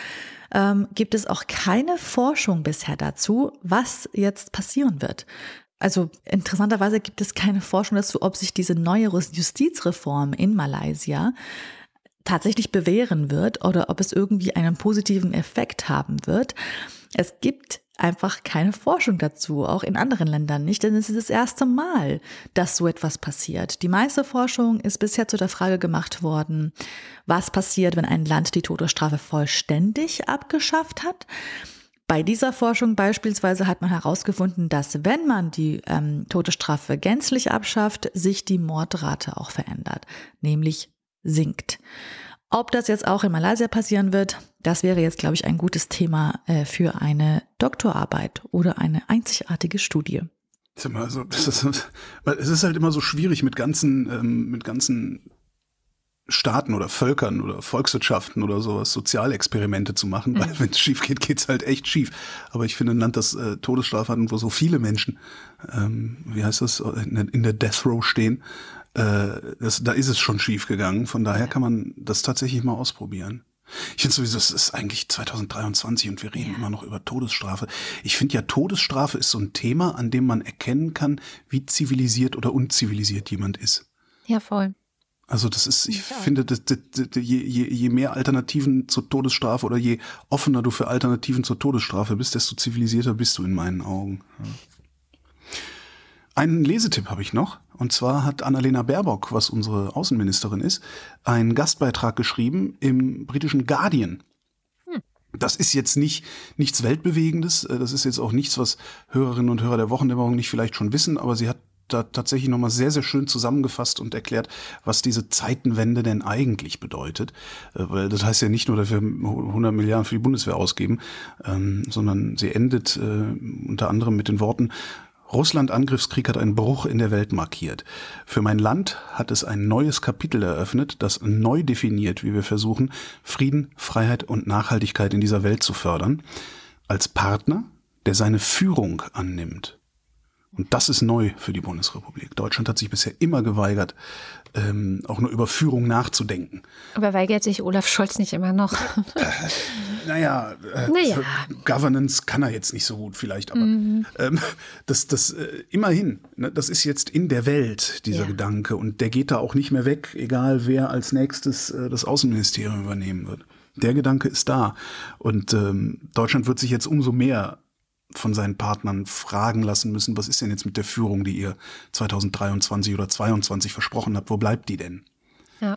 ähm, gibt es auch keine Forschung bisher dazu, was jetzt passieren wird. Also interessanterweise gibt es keine Forschung dazu, ob sich diese neue Justizreform in Malaysia tatsächlich bewähren wird oder ob es irgendwie einen positiven Effekt haben wird. Es gibt einfach keine Forschung dazu, auch in anderen Ländern nicht, denn es ist das erste Mal, dass so etwas passiert. Die meiste Forschung ist bisher zu der Frage gemacht worden, was passiert, wenn ein Land die Todesstrafe vollständig abgeschafft hat. Bei dieser Forschung beispielsweise hat man herausgefunden, dass wenn man die ähm, Todesstrafe gänzlich abschafft, sich die Mordrate auch verändert, nämlich sinkt. Ob das jetzt auch in Malaysia passieren wird, das wäre jetzt, glaube ich, ein gutes Thema äh, für eine Doktorarbeit oder eine einzigartige Studie. Also, das ist, es ist halt immer so schwierig mit ganzen, ähm, mit ganzen Staaten oder Völkern oder Volkswirtschaften oder sowas Sozialexperimente zu machen, weil mhm. wenn es schief geht, geht's halt echt schief. Aber ich finde ein Land, das äh, Todesstrafe hat und wo so viele Menschen, ähm, wie heißt das, in, in der Death Row stehen, äh, das, da ist es schon schief gegangen. Von daher kann man das tatsächlich mal ausprobieren. Ich finde sowieso, es ist eigentlich 2023 und wir reden ja. immer noch über Todesstrafe. Ich finde ja, Todesstrafe ist so ein Thema, an dem man erkennen kann, wie zivilisiert oder unzivilisiert jemand ist. Ja, voll. Also das ist, ich ja. finde, das, das, das, je, je, je mehr Alternativen zur Todesstrafe oder je offener du für Alternativen zur Todesstrafe bist, desto zivilisierter bist du in meinen Augen. Ja. Einen Lesetipp habe ich noch. Und zwar hat Annalena Baerbock, was unsere Außenministerin ist, einen Gastbeitrag geschrieben im britischen Guardian. Hm. Das ist jetzt nicht nichts Weltbewegendes. Äh, das ist jetzt auch nichts, was Hörerinnen und Hörer der Wochendämmerung nicht vielleicht schon wissen, aber sie hat da tatsächlich nochmal sehr, sehr schön zusammengefasst und erklärt, was diese Zeitenwende denn eigentlich bedeutet. Äh, weil das heißt ja nicht nur, dass wir 100 Milliarden für die Bundeswehr ausgeben, ähm, sondern sie endet äh, unter anderem mit den Worten, Russland-Angriffskrieg hat einen Bruch in der Welt markiert. Für mein Land hat es ein neues Kapitel eröffnet, das neu definiert, wie wir versuchen, Frieden, Freiheit und Nachhaltigkeit in dieser Welt zu fördern. Als Partner, der seine Führung annimmt. Und das ist neu für die Bundesrepublik. Deutschland hat sich bisher immer geweigert, ähm, auch nur über Führung nachzudenken. Aber weigert sich Olaf Scholz nicht immer noch? Äh, naja, äh, naja. Governance kann er jetzt nicht so gut vielleicht, aber mhm. ähm, das, das äh, immerhin, ne, das ist jetzt in der Welt, dieser ja. Gedanke. Und der geht da auch nicht mehr weg, egal wer als nächstes äh, das Außenministerium übernehmen wird. Der Gedanke ist da. Und ähm, Deutschland wird sich jetzt umso mehr von seinen Partnern fragen lassen müssen, was ist denn jetzt mit der Führung, die ihr 2023 oder 2022 versprochen habt, wo bleibt die denn? Ja,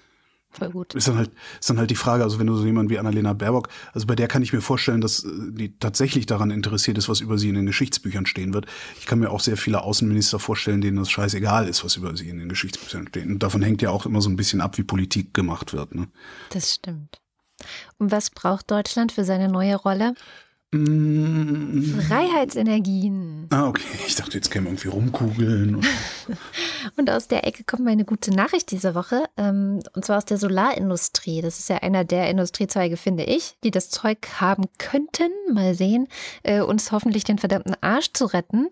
voll gut. Ist dann halt, ist dann halt die Frage, also wenn du so jemand wie Annalena Baerbock, also bei der kann ich mir vorstellen, dass äh, die tatsächlich daran interessiert ist, was über sie in den Geschichtsbüchern stehen wird. Ich kann mir auch sehr viele Außenminister vorstellen, denen das scheißegal ist, was über sie in den Geschichtsbüchern steht. Und davon hängt ja auch immer so ein bisschen ab, wie Politik gemacht wird. Ne? Das stimmt. Und was braucht Deutschland für seine neue Rolle? Mm. Freiheitsenergien. Ah, okay. Ich dachte, jetzt kämen irgendwie rumkugeln. Und, und aus der Ecke kommt meine gute Nachricht diese Woche. Ähm, und zwar aus der Solarindustrie. Das ist ja einer der Industriezweige, finde ich, die das Zeug haben könnten, mal sehen, äh, uns hoffentlich den verdammten Arsch zu retten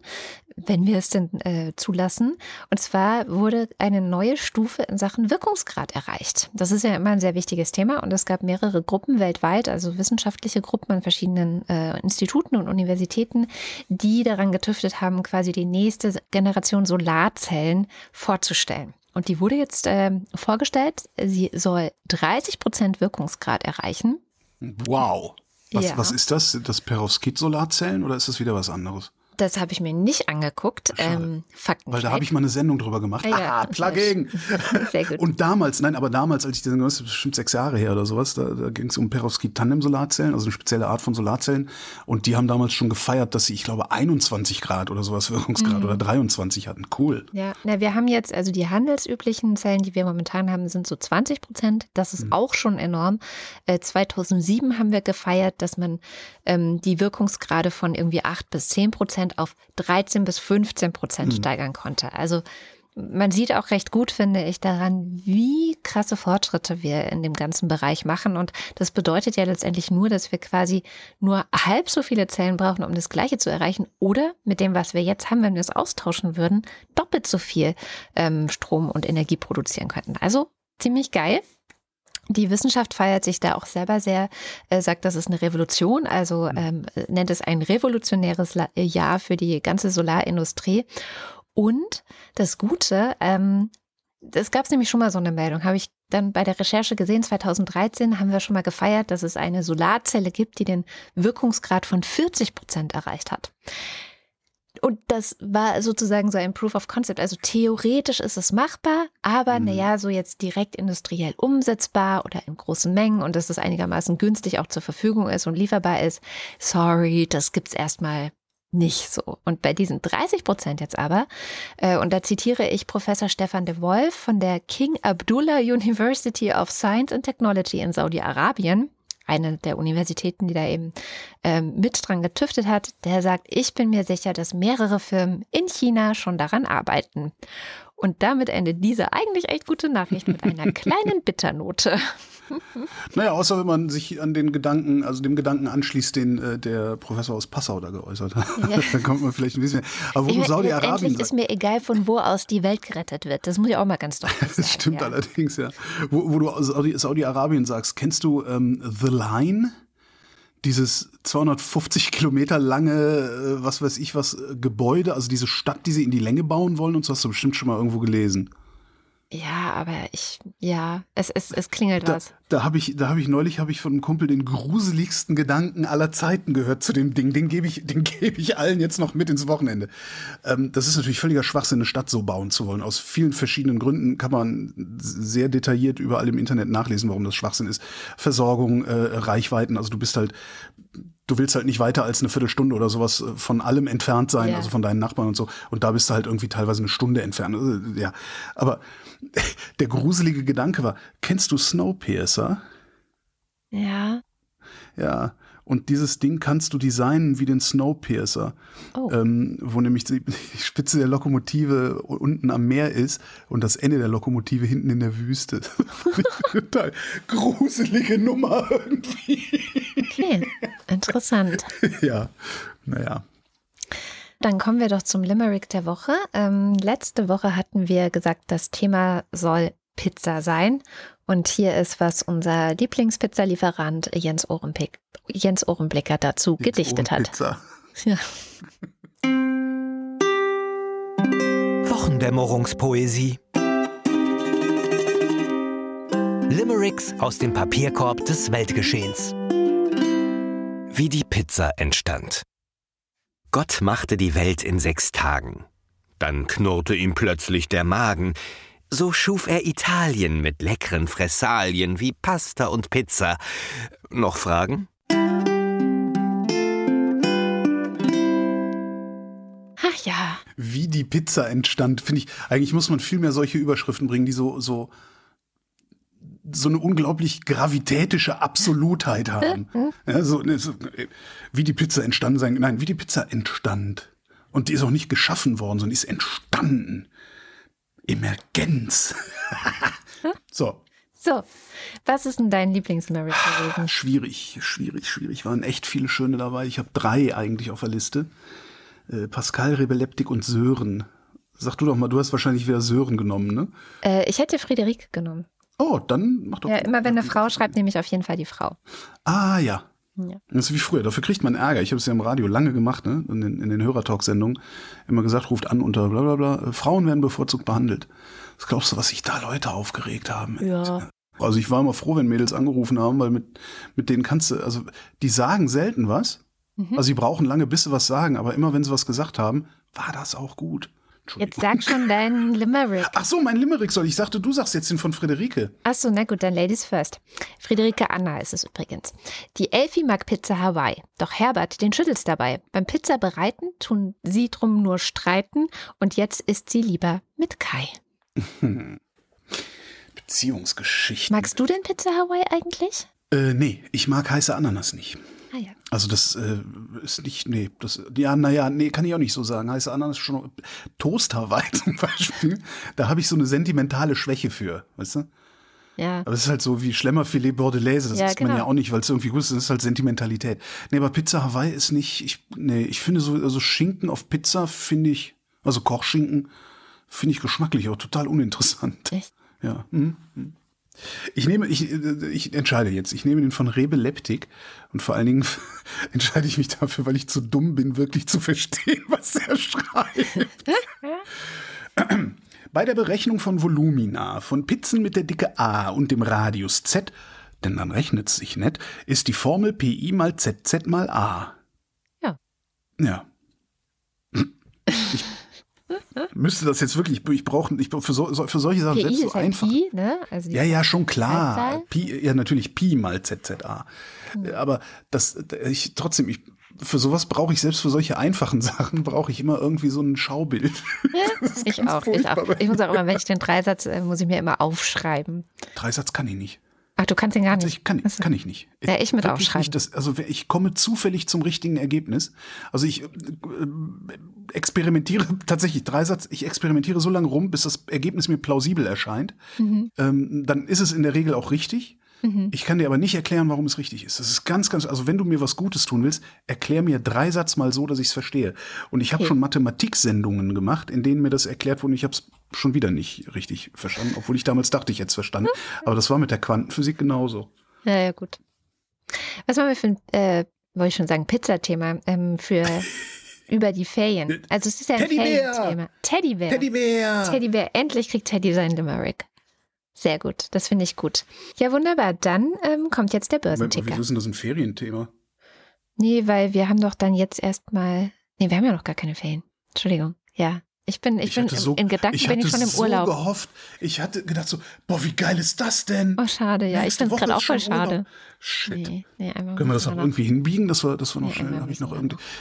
wenn wir es denn äh, zulassen. Und zwar wurde eine neue Stufe in Sachen Wirkungsgrad erreicht. Das ist ja immer ein sehr wichtiges Thema und es gab mehrere Gruppen weltweit, also wissenschaftliche Gruppen an verschiedenen äh, Instituten und Universitäten, die daran getüftet haben, quasi die nächste Generation Solarzellen vorzustellen. Und die wurde jetzt äh, vorgestellt. Sie soll 30 Prozent Wirkungsgrad erreichen. Wow. Was, ja. was ist das? Das Perovskit-Solarzellen oder ist das wieder was anderes? Das habe ich mir nicht angeguckt. Ähm, Fakten. Weil da habe ich mal eine Sendung drüber gemacht. Ah, ja. Ah, Plugging. Sehr gut. Und damals, nein, aber damals, als ich das, das ist bestimmt sechs Jahre her oder sowas, da, da ging es um Perovskit-Tandem-Solarzellen, also eine spezielle Art von Solarzellen. Und die haben damals schon gefeiert, dass sie, ich glaube, 21 Grad oder sowas Wirkungsgrad Mhm. oder 23 hatten. Cool. Ja, na, wir haben jetzt, also die handelsüblichen Zellen, die wir momentan haben, sind so 20 Prozent. Das ist auch schon enorm. Äh, 2007 haben wir gefeiert, dass man ähm, die Wirkungsgrade von irgendwie 8 bis 10 Prozent auf 13 bis 15 Prozent steigern konnte. Also man sieht auch recht gut, finde ich, daran, wie krasse Fortschritte wir in dem ganzen Bereich machen. Und das bedeutet ja letztendlich nur, dass wir quasi nur halb so viele Zellen brauchen, um das Gleiche zu erreichen. Oder mit dem, was wir jetzt haben, wenn wir es austauschen würden, doppelt so viel ähm, Strom und Energie produzieren könnten. Also ziemlich geil. Die Wissenschaft feiert sich da auch selber sehr, äh, sagt, das ist eine Revolution, also ähm, äh, nennt es ein revolutionäres äh, Jahr für die ganze Solarindustrie. Und das Gute, ähm, das gab es nämlich schon mal so eine Meldung, habe ich dann bei der Recherche gesehen, 2013 haben wir schon mal gefeiert, dass es eine Solarzelle gibt, die den Wirkungsgrad von 40 Prozent erreicht hat. Und das war sozusagen so ein Proof of Concept. Also theoretisch ist es machbar, aber Mhm. naja, so jetzt direkt industriell umsetzbar oder in großen Mengen und dass es einigermaßen günstig auch zur Verfügung ist und lieferbar ist. Sorry, das gibt's erstmal nicht so. Und bei diesen 30 Prozent jetzt aber, äh, und da zitiere ich Professor Stefan de Wolf von der King Abdullah University of Science and Technology in Saudi-Arabien, eine der Universitäten, die da eben ähm, mit dran getüftet hat, der sagt, ich bin mir sicher, dass mehrere Firmen in China schon daran arbeiten. Und damit endet diese eigentlich echt gute Nachricht mit einer kleinen Bitternote. Naja, außer wenn man sich an den Gedanken, also dem Gedanken anschließt, den äh, der Professor aus Passau da geäußert hat. Ja. Dann kommt man vielleicht ein bisschen. Aber wo Saudi-Arabien ist mir egal, von wo aus die Welt gerettet wird. Das muss ich auch mal ganz deutlich sagen. Das stimmt ja. allerdings, ja. Wo, wo du Saudi- Saudi-Arabien sagst, kennst du ähm, The Line? Dieses 250 Kilometer lange, äh, was weiß ich was, äh, Gebäude, also diese Stadt, die sie in die Länge bauen wollen und so hast du bestimmt schon mal irgendwo gelesen. Ja, aber ich, ja, es, es, es klingelt Da, was. da habe ich, da habe ich neulich habe ich von einem Kumpel den gruseligsten Gedanken aller Zeiten gehört zu dem Ding. Den gebe ich, den gebe ich allen jetzt noch mit ins Wochenende. Ähm, das ist natürlich völliger Schwachsinn, eine Stadt so bauen zu wollen. Aus vielen verschiedenen Gründen kann man sehr detailliert überall im Internet nachlesen, warum das Schwachsinn ist. Versorgung, äh, Reichweiten. Also du bist halt, du willst halt nicht weiter als eine Viertelstunde oder sowas äh, von allem entfernt sein, Ja. also von deinen Nachbarn und so. Und da bist du halt irgendwie teilweise eine Stunde entfernt. Also, ja, aber der gruselige Gedanke war, kennst du Snowpiercer? Ja. Ja, und dieses Ding kannst du designen wie den Snowpiercer, Oh. ähm, wo nämlich die Spitze der Lokomotive unten am Meer ist und das Ende der Lokomotive hinten in der Wüste. Total gruselige Nummer irgendwie. Okay, interessant. ja, naja. Dann kommen wir doch zum Limerick der Woche. Ähm, letzte Woche hatten wir gesagt, das Thema soll Pizza sein. Und hier ist, was unser Lieblingspizzalieferant Jens, Ohrenblick, Jens Ohrenblicker dazu gedichtet hat. Pizza. Ja. Wochendämmerungspoesie. Limericks aus dem Papierkorb des Weltgeschehens. Wie die Pizza entstand. Gott machte die Welt in sechs Tagen. Dann knurrte ihm plötzlich der Magen. So schuf er Italien mit leckeren Fressalien wie Pasta und Pizza. Noch Fragen? Ach ja. Wie die Pizza entstand, finde ich, eigentlich muss man viel mehr solche Überschriften bringen, die so, so, so eine unglaublich gravitätische Absolutheit haben. Ja, so, ne, so, äh, wie die Pizza entstanden sein, nein, wie die Pizza entstand. Und die ist auch nicht geschaffen worden, sondern ist entstanden. Emergenz. so, So, was ist denn dein Lieblingslimerick gewesen? schwierig, schwierig, schwierig. Waren echt viele schöne dabei. Ich habe drei eigentlich auf der Liste. Äh, Pascal, Rebeleptik und Sören. Sag du doch mal, du hast wahrscheinlich wieder Sören genommen, ne? Äh, ich hätte Friederike genommen. Oh, dann mach doch. Ja, immer wenn eine Frau schreibt, nehme ich auf jeden Fall die Frau. Ah, ja. Ja. Das ist wie früher. Dafür kriegt man Ärger. Ich habe es ja im Radio lange gemacht, ne? In den, in den Hörertalk-Sendungen. Immer gesagt, ruft an unter bla bla bla. Äh, Frauen werden bevorzugt behandelt. Was glaubst du, was sich da Leute aufgeregt haben? Ja. Also ich war immer froh, wenn Mädels angerufen haben, weil mit, mit denen kannst du, also die sagen selten was, Also sie brauchen lange, bis sie was sagen, aber immer wenn sie was gesagt haben, war das auch gut. Jetzt sag schon deinen Limerick. Ach so, mein Limerick soll. Ich sagte, du sagst jetzt den von Friederike. Ach so, na gut, dann Ladies first. Friederike Anna ist es übrigens. Die Elfi mag Pizza Hawaii, doch Herbert, den schüttelt's dabei. Beim Pizza bereiten tun sie drum nur streiten und jetzt isst sie lieber mit Kai. Beziehungsgeschichten. Magst du denn Pizza Hawaii eigentlich? Äh, nee, ich mag heiße Ananas nicht. Ah ja. Also das äh, ist nicht, nee, das, ja, naja, nee, kann ich auch nicht so sagen. Heiße Ananas ist schon, Toast Hawaii zum Beispiel, da habe ich so eine sentimentale Schwäche für, weißt du? Ja. Aber es ist halt so wie Schlemmerfilet Bordelaise, das Ja, isst man genau. ja auch nicht, weil es irgendwie gut ist, das ist halt Sentimentalität. Nee, aber Pizza Hawaii ist nicht, ich, nee, ich finde so, also Schinken auf Pizza finde ich, also Kochschinken, finde ich geschmacklich auch total uninteressant. Echt? Ja. hm, hm. Ich nehme, ich, äh, ich entscheide jetzt. Ich nehme den von Rebe Leptik und vor allen Dingen entscheide ich mich dafür, weil ich zu dumm bin, wirklich zu verstehen, was er schreibt. Bei der Berechnung von Volumina, von Pizzen mit der Dicke A und dem Radius Z, denn dann rechnet es sich nicht, ist die Formel PI mal ZZ mal A. Ja. Ja. Ich müsste das jetzt wirklich, ich brauche, ich brauch für, so, für solche Sachen PI selbst so ist halt einfach. Pi, ne? Also Ja, ja, schon klar. Pi, ja, natürlich Pi mal ZZA. Hm. Aber das, ich, trotzdem, ich, für sowas brauche ich selbst für solche einfachen Sachen brauche ich immer irgendwie so ein Schaubild. Ich auch, ich auch. Ich muss auch immer, wenn ich den Dreisatz, äh, muss ich mir immer aufschreiben. Dreisatz kann ich nicht. Ach, du kannst den gar nicht. Ich kann, Ach so. kann ich nicht. Ja, ich mit Wirklich aufschreiben. Nicht, das, also ich komme zufällig zum richtigen Ergebnis. Also ich äh, experimentiere tatsächlich Dreisatz. Ich experimentiere so lange rum, bis das Ergebnis mir plausibel erscheint. Mhm. Ähm, dann ist es in der Regel auch richtig. Ich kann dir aber nicht erklären, warum es richtig ist. Das ist ganz, ganz, also wenn du mir was Gutes tun willst, erklär mir Dreisatz mal so, dass ich es verstehe. Und ich habe Okay. schon Mathematiksendungen gemacht, in denen mir das erklärt wurde und ich habe es schon wieder nicht richtig verstanden, obwohl ich damals dachte, ich hätte es verstanden. Aber das war mit der Quantenphysik genauso. Ja, ja, gut. Was machen wir für ein, äh, wollte ich schon sagen, Pizzathema ähm, für über die Ferien? Also es ist ja ein Teddybär! Ferienthema. Teddybär. Teddybär! Teddybär. Endlich kriegt Teddy seinen Limerick. Sehr gut, das finde ich gut. Ja, wunderbar. Dann ähm, kommt jetzt der Börsenticker. wieso ist denn das ein Ferienthema? Nee, weil wir haben doch dann jetzt erstmal. Nee, wir haben ja noch gar keine Ferien. Entschuldigung. Ja. Ich bin, ich, bin hatte im, so- in Gedanken ich bin ich hatte schon im so Urlaub. gehofft, ich hatte gedacht so, boah, wie geil ist das denn? Oh, schade, ja. Ich Nächste finde es gerade auch voll schon Urlaub. schade. Shit. Nee, nee, Können wir das noch- irgendwie hinbiegen, dass wir, dass wir noch Nee, schnell, ich noch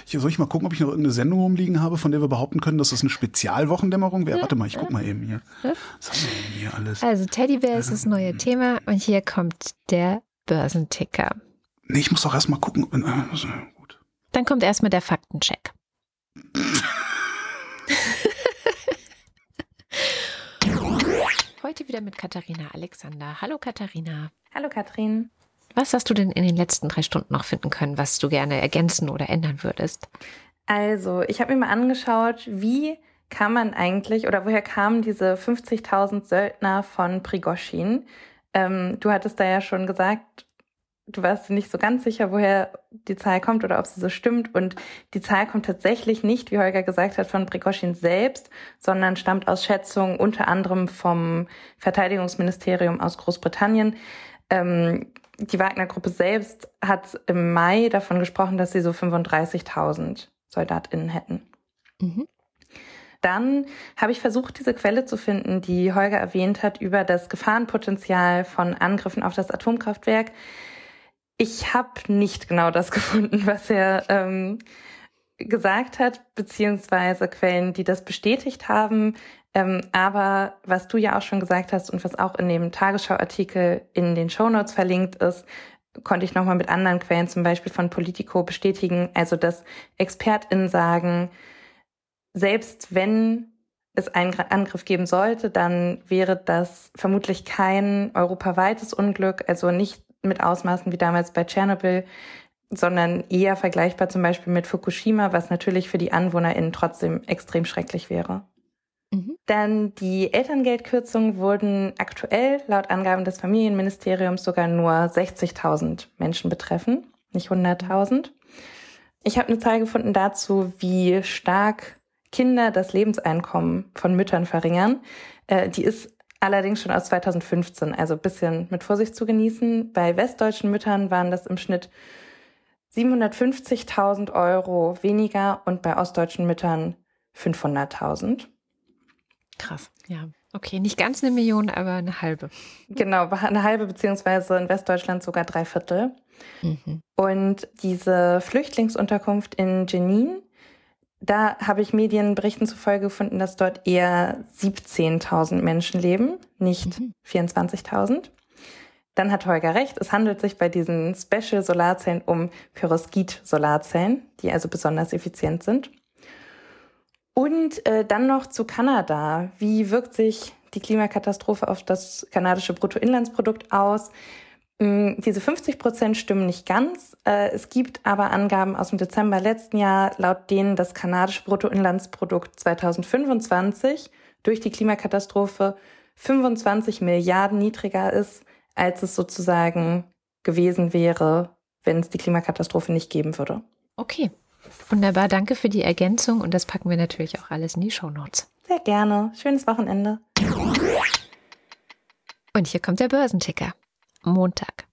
hier, soll ich mal gucken, ob ich noch irgendeine Sendung rumliegen habe, von der wir behaupten können, dass das eine Spezialwochendämmerung wäre? Warte mal, ich guck mal eben hier. Was haben wir denn hier alles? Also Teddybär ist das neue Thema und hier kommt der Börsenticker. Nee, ich muss doch erst mal gucken. äh, so, Gut. Dann kommt erstmal der Faktencheck. Heute wieder mit Katharina Alexander. Hallo Katharina. Hallo Katrin. Was hast du denn in den letzten drei Stunden noch finden können, was du gerne ergänzen oder ändern würdest? Also, ich habe mir mal angeschaut, wie kann man eigentlich oder woher kamen diese 50.000 Söldner von Prigoschin? Ähm, du hattest da ja schon gesagt, du warst dir nicht so ganz sicher, woher die Zahl kommt oder ob sie so stimmt. Und die Zahl kommt tatsächlich nicht, wie Holger gesagt hat, von Prigoschin selbst, sondern stammt aus Schätzungen unter anderem vom Verteidigungsministerium aus Großbritannien. Ähm, die Wagner-Gruppe selbst hat im Mai davon gesprochen, dass sie so 35.000 SoldatInnen hätten. Mhm. Dann habe ich versucht, diese Quelle zu finden, die Holger erwähnt hat über das Gefahrenpotenzial von Angriffen auf das Atomkraftwerk. Ich habe nicht genau das gefunden, was er ähm, gesagt hat, beziehungsweise Quellen, die das bestätigt haben. Ähm, aber was du ja auch schon gesagt hast und was auch in dem Tagesschau-Artikel in den Shownotes verlinkt ist, konnte ich nochmal mit anderen Quellen, zum Beispiel von Politico, bestätigen. Also, dass ExpertInnen sagen, selbst wenn es einen Angriff geben sollte, dann wäre das vermutlich kein europaweites Unglück, also nicht mit Ausmaßen wie damals bei Tschernobyl, sondern eher vergleichbar zum Beispiel mit Fukushima, was natürlich für die AnwohnerInnen trotzdem extrem schrecklich wäre. Mhm. Dann die Elterngeldkürzungen wurden aktuell laut Angaben des Familienministeriums sogar nur 60.000 Menschen betreffen, nicht 100.000. Ich habe eine Zahl gefunden dazu, wie stark Kinder das Lebenseinkommen von Müttern verringern. Äh, die ist allerdings schon aus 2015, also ein bisschen mit Vorsicht zu genießen. Bei westdeutschen Müttern waren das im Schnitt 750.000 Euro weniger und bei ostdeutschen Müttern 500.000. Krass, ja. Okay, nicht ganz eine Million, aber eine halbe. Genau, eine halbe beziehungsweise in Westdeutschland sogar drei Viertel. Mhm. Und diese Flüchtlingsunterkunft in Jenin, da habe ich Medienberichten zufolge gefunden, dass dort eher 17.000 Menschen leben, nicht mhm. 24.000. Dann hat Holger recht, es handelt sich bei diesen Special Solarzellen um Perovskit-Solarzellen, die also besonders effizient sind. Und äh, dann noch zu Kanada. Wie wirkt sich die Klimakatastrophe auf das kanadische Bruttoinlandsprodukt aus? Hm, diese 50 Prozent stimmen nicht ganz. Äh, es gibt aber Angaben aus dem Dezember letzten Jahr, laut denen das kanadische Bruttoinlandsprodukt 2025 durch die Klimakatastrophe 25 Milliarden niedriger ist als es sozusagen gewesen wäre, wenn es die Klimakatastrophe nicht geben würde. Okay, wunderbar. Danke für die Ergänzung und das packen wir natürlich auch alles in die Show Notes. Sehr gerne. Schönes Wochenende. Und hier kommt der Börsenticker. Montag.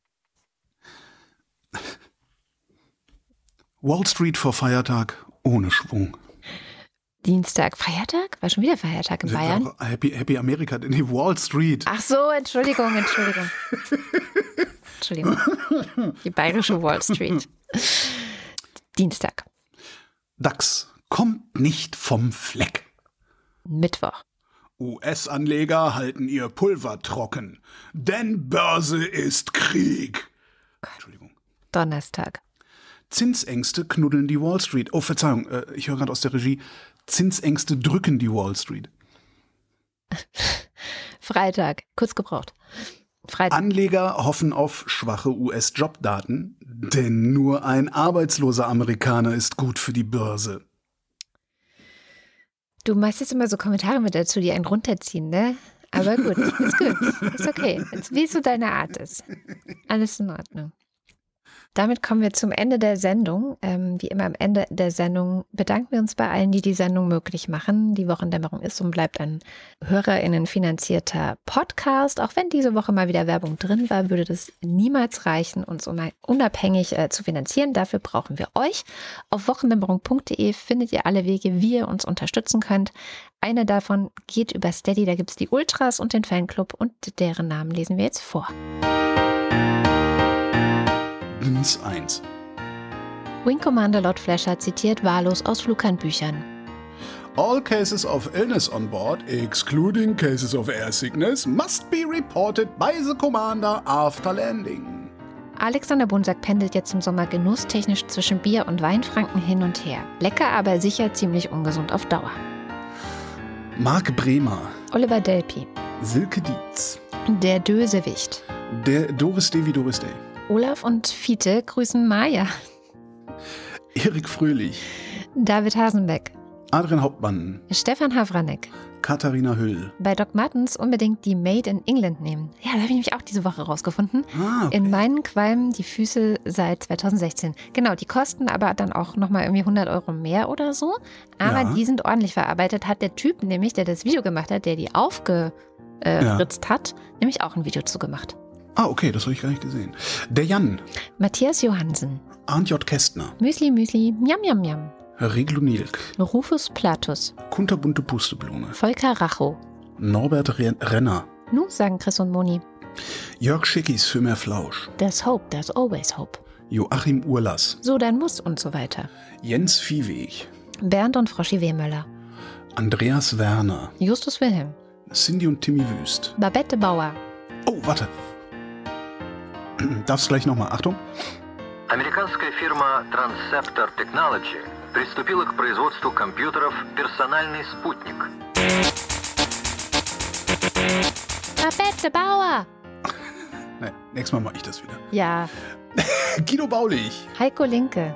Wall Street vor Feiertag ohne Schwung. Dienstag, Feiertag? War schon wieder Feiertag in Bayern? Happy, Happy America, nee, Wall Street. Ach so, Entschuldigung, Entschuldigung. Entschuldigung. Die bayerische Wall Street. Dienstag. DAX kommt nicht vom Fleck. Mittwoch. US-Anleger halten ihr Pulver trocken, denn Börse ist Krieg. Entschuldigung. Donnerstag. Zinsängste knuddeln die Wall Street. Oh, Verzeihung, äh, ich höre gerade aus der Regie. Zinsängste drücken die Wall Street. Freitag, kurz gebraucht. Freitag. Anleger hoffen auf schwache US-Jobdaten, denn nur ein arbeitsloser Amerikaner ist gut für die Börse. Du machst jetzt immer so Kommentare mit dazu, die einen runterziehen, ne? Aber gut, ist gut, ist okay. Wie es so deine Art ist. Alles in Ordnung. Damit kommen wir zum Ende der Sendung. Ähm, wie immer am Ende der Sendung bedanken wir uns bei allen, die die Sendung möglich machen. Die Wochendämmerung ist und bleibt ein HörerInnen finanzierter Podcast. Auch wenn diese Woche mal wieder Werbung drin war, würde das niemals reichen, uns unabhängig äh, zu finanzieren. Dafür brauchen wir euch. Auf wochendämmerung.de findet ihr alle Wege, wie ihr uns unterstützen könnt. Eine davon geht über Steady. Da gibt es die Ultras und den Fanclub und deren Namen lesen wir jetzt vor. Ins 1. Wing Commander Lord Flasher zitiert wahllos aus Flughandbüchern. All cases of illness on board, excluding cases of air sickness, must be reported by the commander after landing. Alexander Bunsack pendelt jetzt im Sommer genusstechnisch zwischen Bier und Weinfranken hin und her. Lecker, aber sicher ziemlich ungesund auf Dauer. Marc Bremer. Oliver Delpi. Silke Dietz. Der Dösewicht. Der Doris Day wie Doris Day. Olaf und Fiete grüßen Maja. Erik Fröhlich. David Hasenbeck. Adrian Hauptmann. Stefan Havranek. Katharina Hüll. Bei Doc Martens unbedingt die Made in England nehmen. Ja, da habe ich nämlich auch diese Woche rausgefunden. Ah, okay. In meinen Qualmen die Füße seit 2016. Genau, die kosten aber dann auch nochmal irgendwie 100 Euro mehr oder so. Aber ja. die sind ordentlich verarbeitet. Hat der Typ nämlich, der das Video gemacht hat, der die aufgeritzt äh, ja. hat, nämlich auch ein Video zugemacht. Ah, okay, das habe ich gar nicht gesehen. Der Jan. Matthias Johansen. Arndt J. Kästner. Müsli Müsli, Miam Miam Miam. Reglo Nilk. Rufus Platus. Kunterbunte Pusteblume. Volker Racho. Norbert Renner. Nu, sagen Chris und Moni. Jörg Schickis für mehr Flausch. There's hope, there's always hope. Joachim Urlass. So dein Muss und so weiter. Jens Viehweg. Bernd und Froschi Wehmöller. Andreas Werner. Justus Wilhelm. Cindy und Timmy Wüst. Babette Bauer. Oh, warte. Darfst gleich nochmal. Achtung. Американская фирма Transceptor Technology приступила к производству компьютеров «Персональный спутник». Babette Bauer. Nein, nächstes Mal mache ich das wieder. Ja. Guido Baulich. Heiko Linke.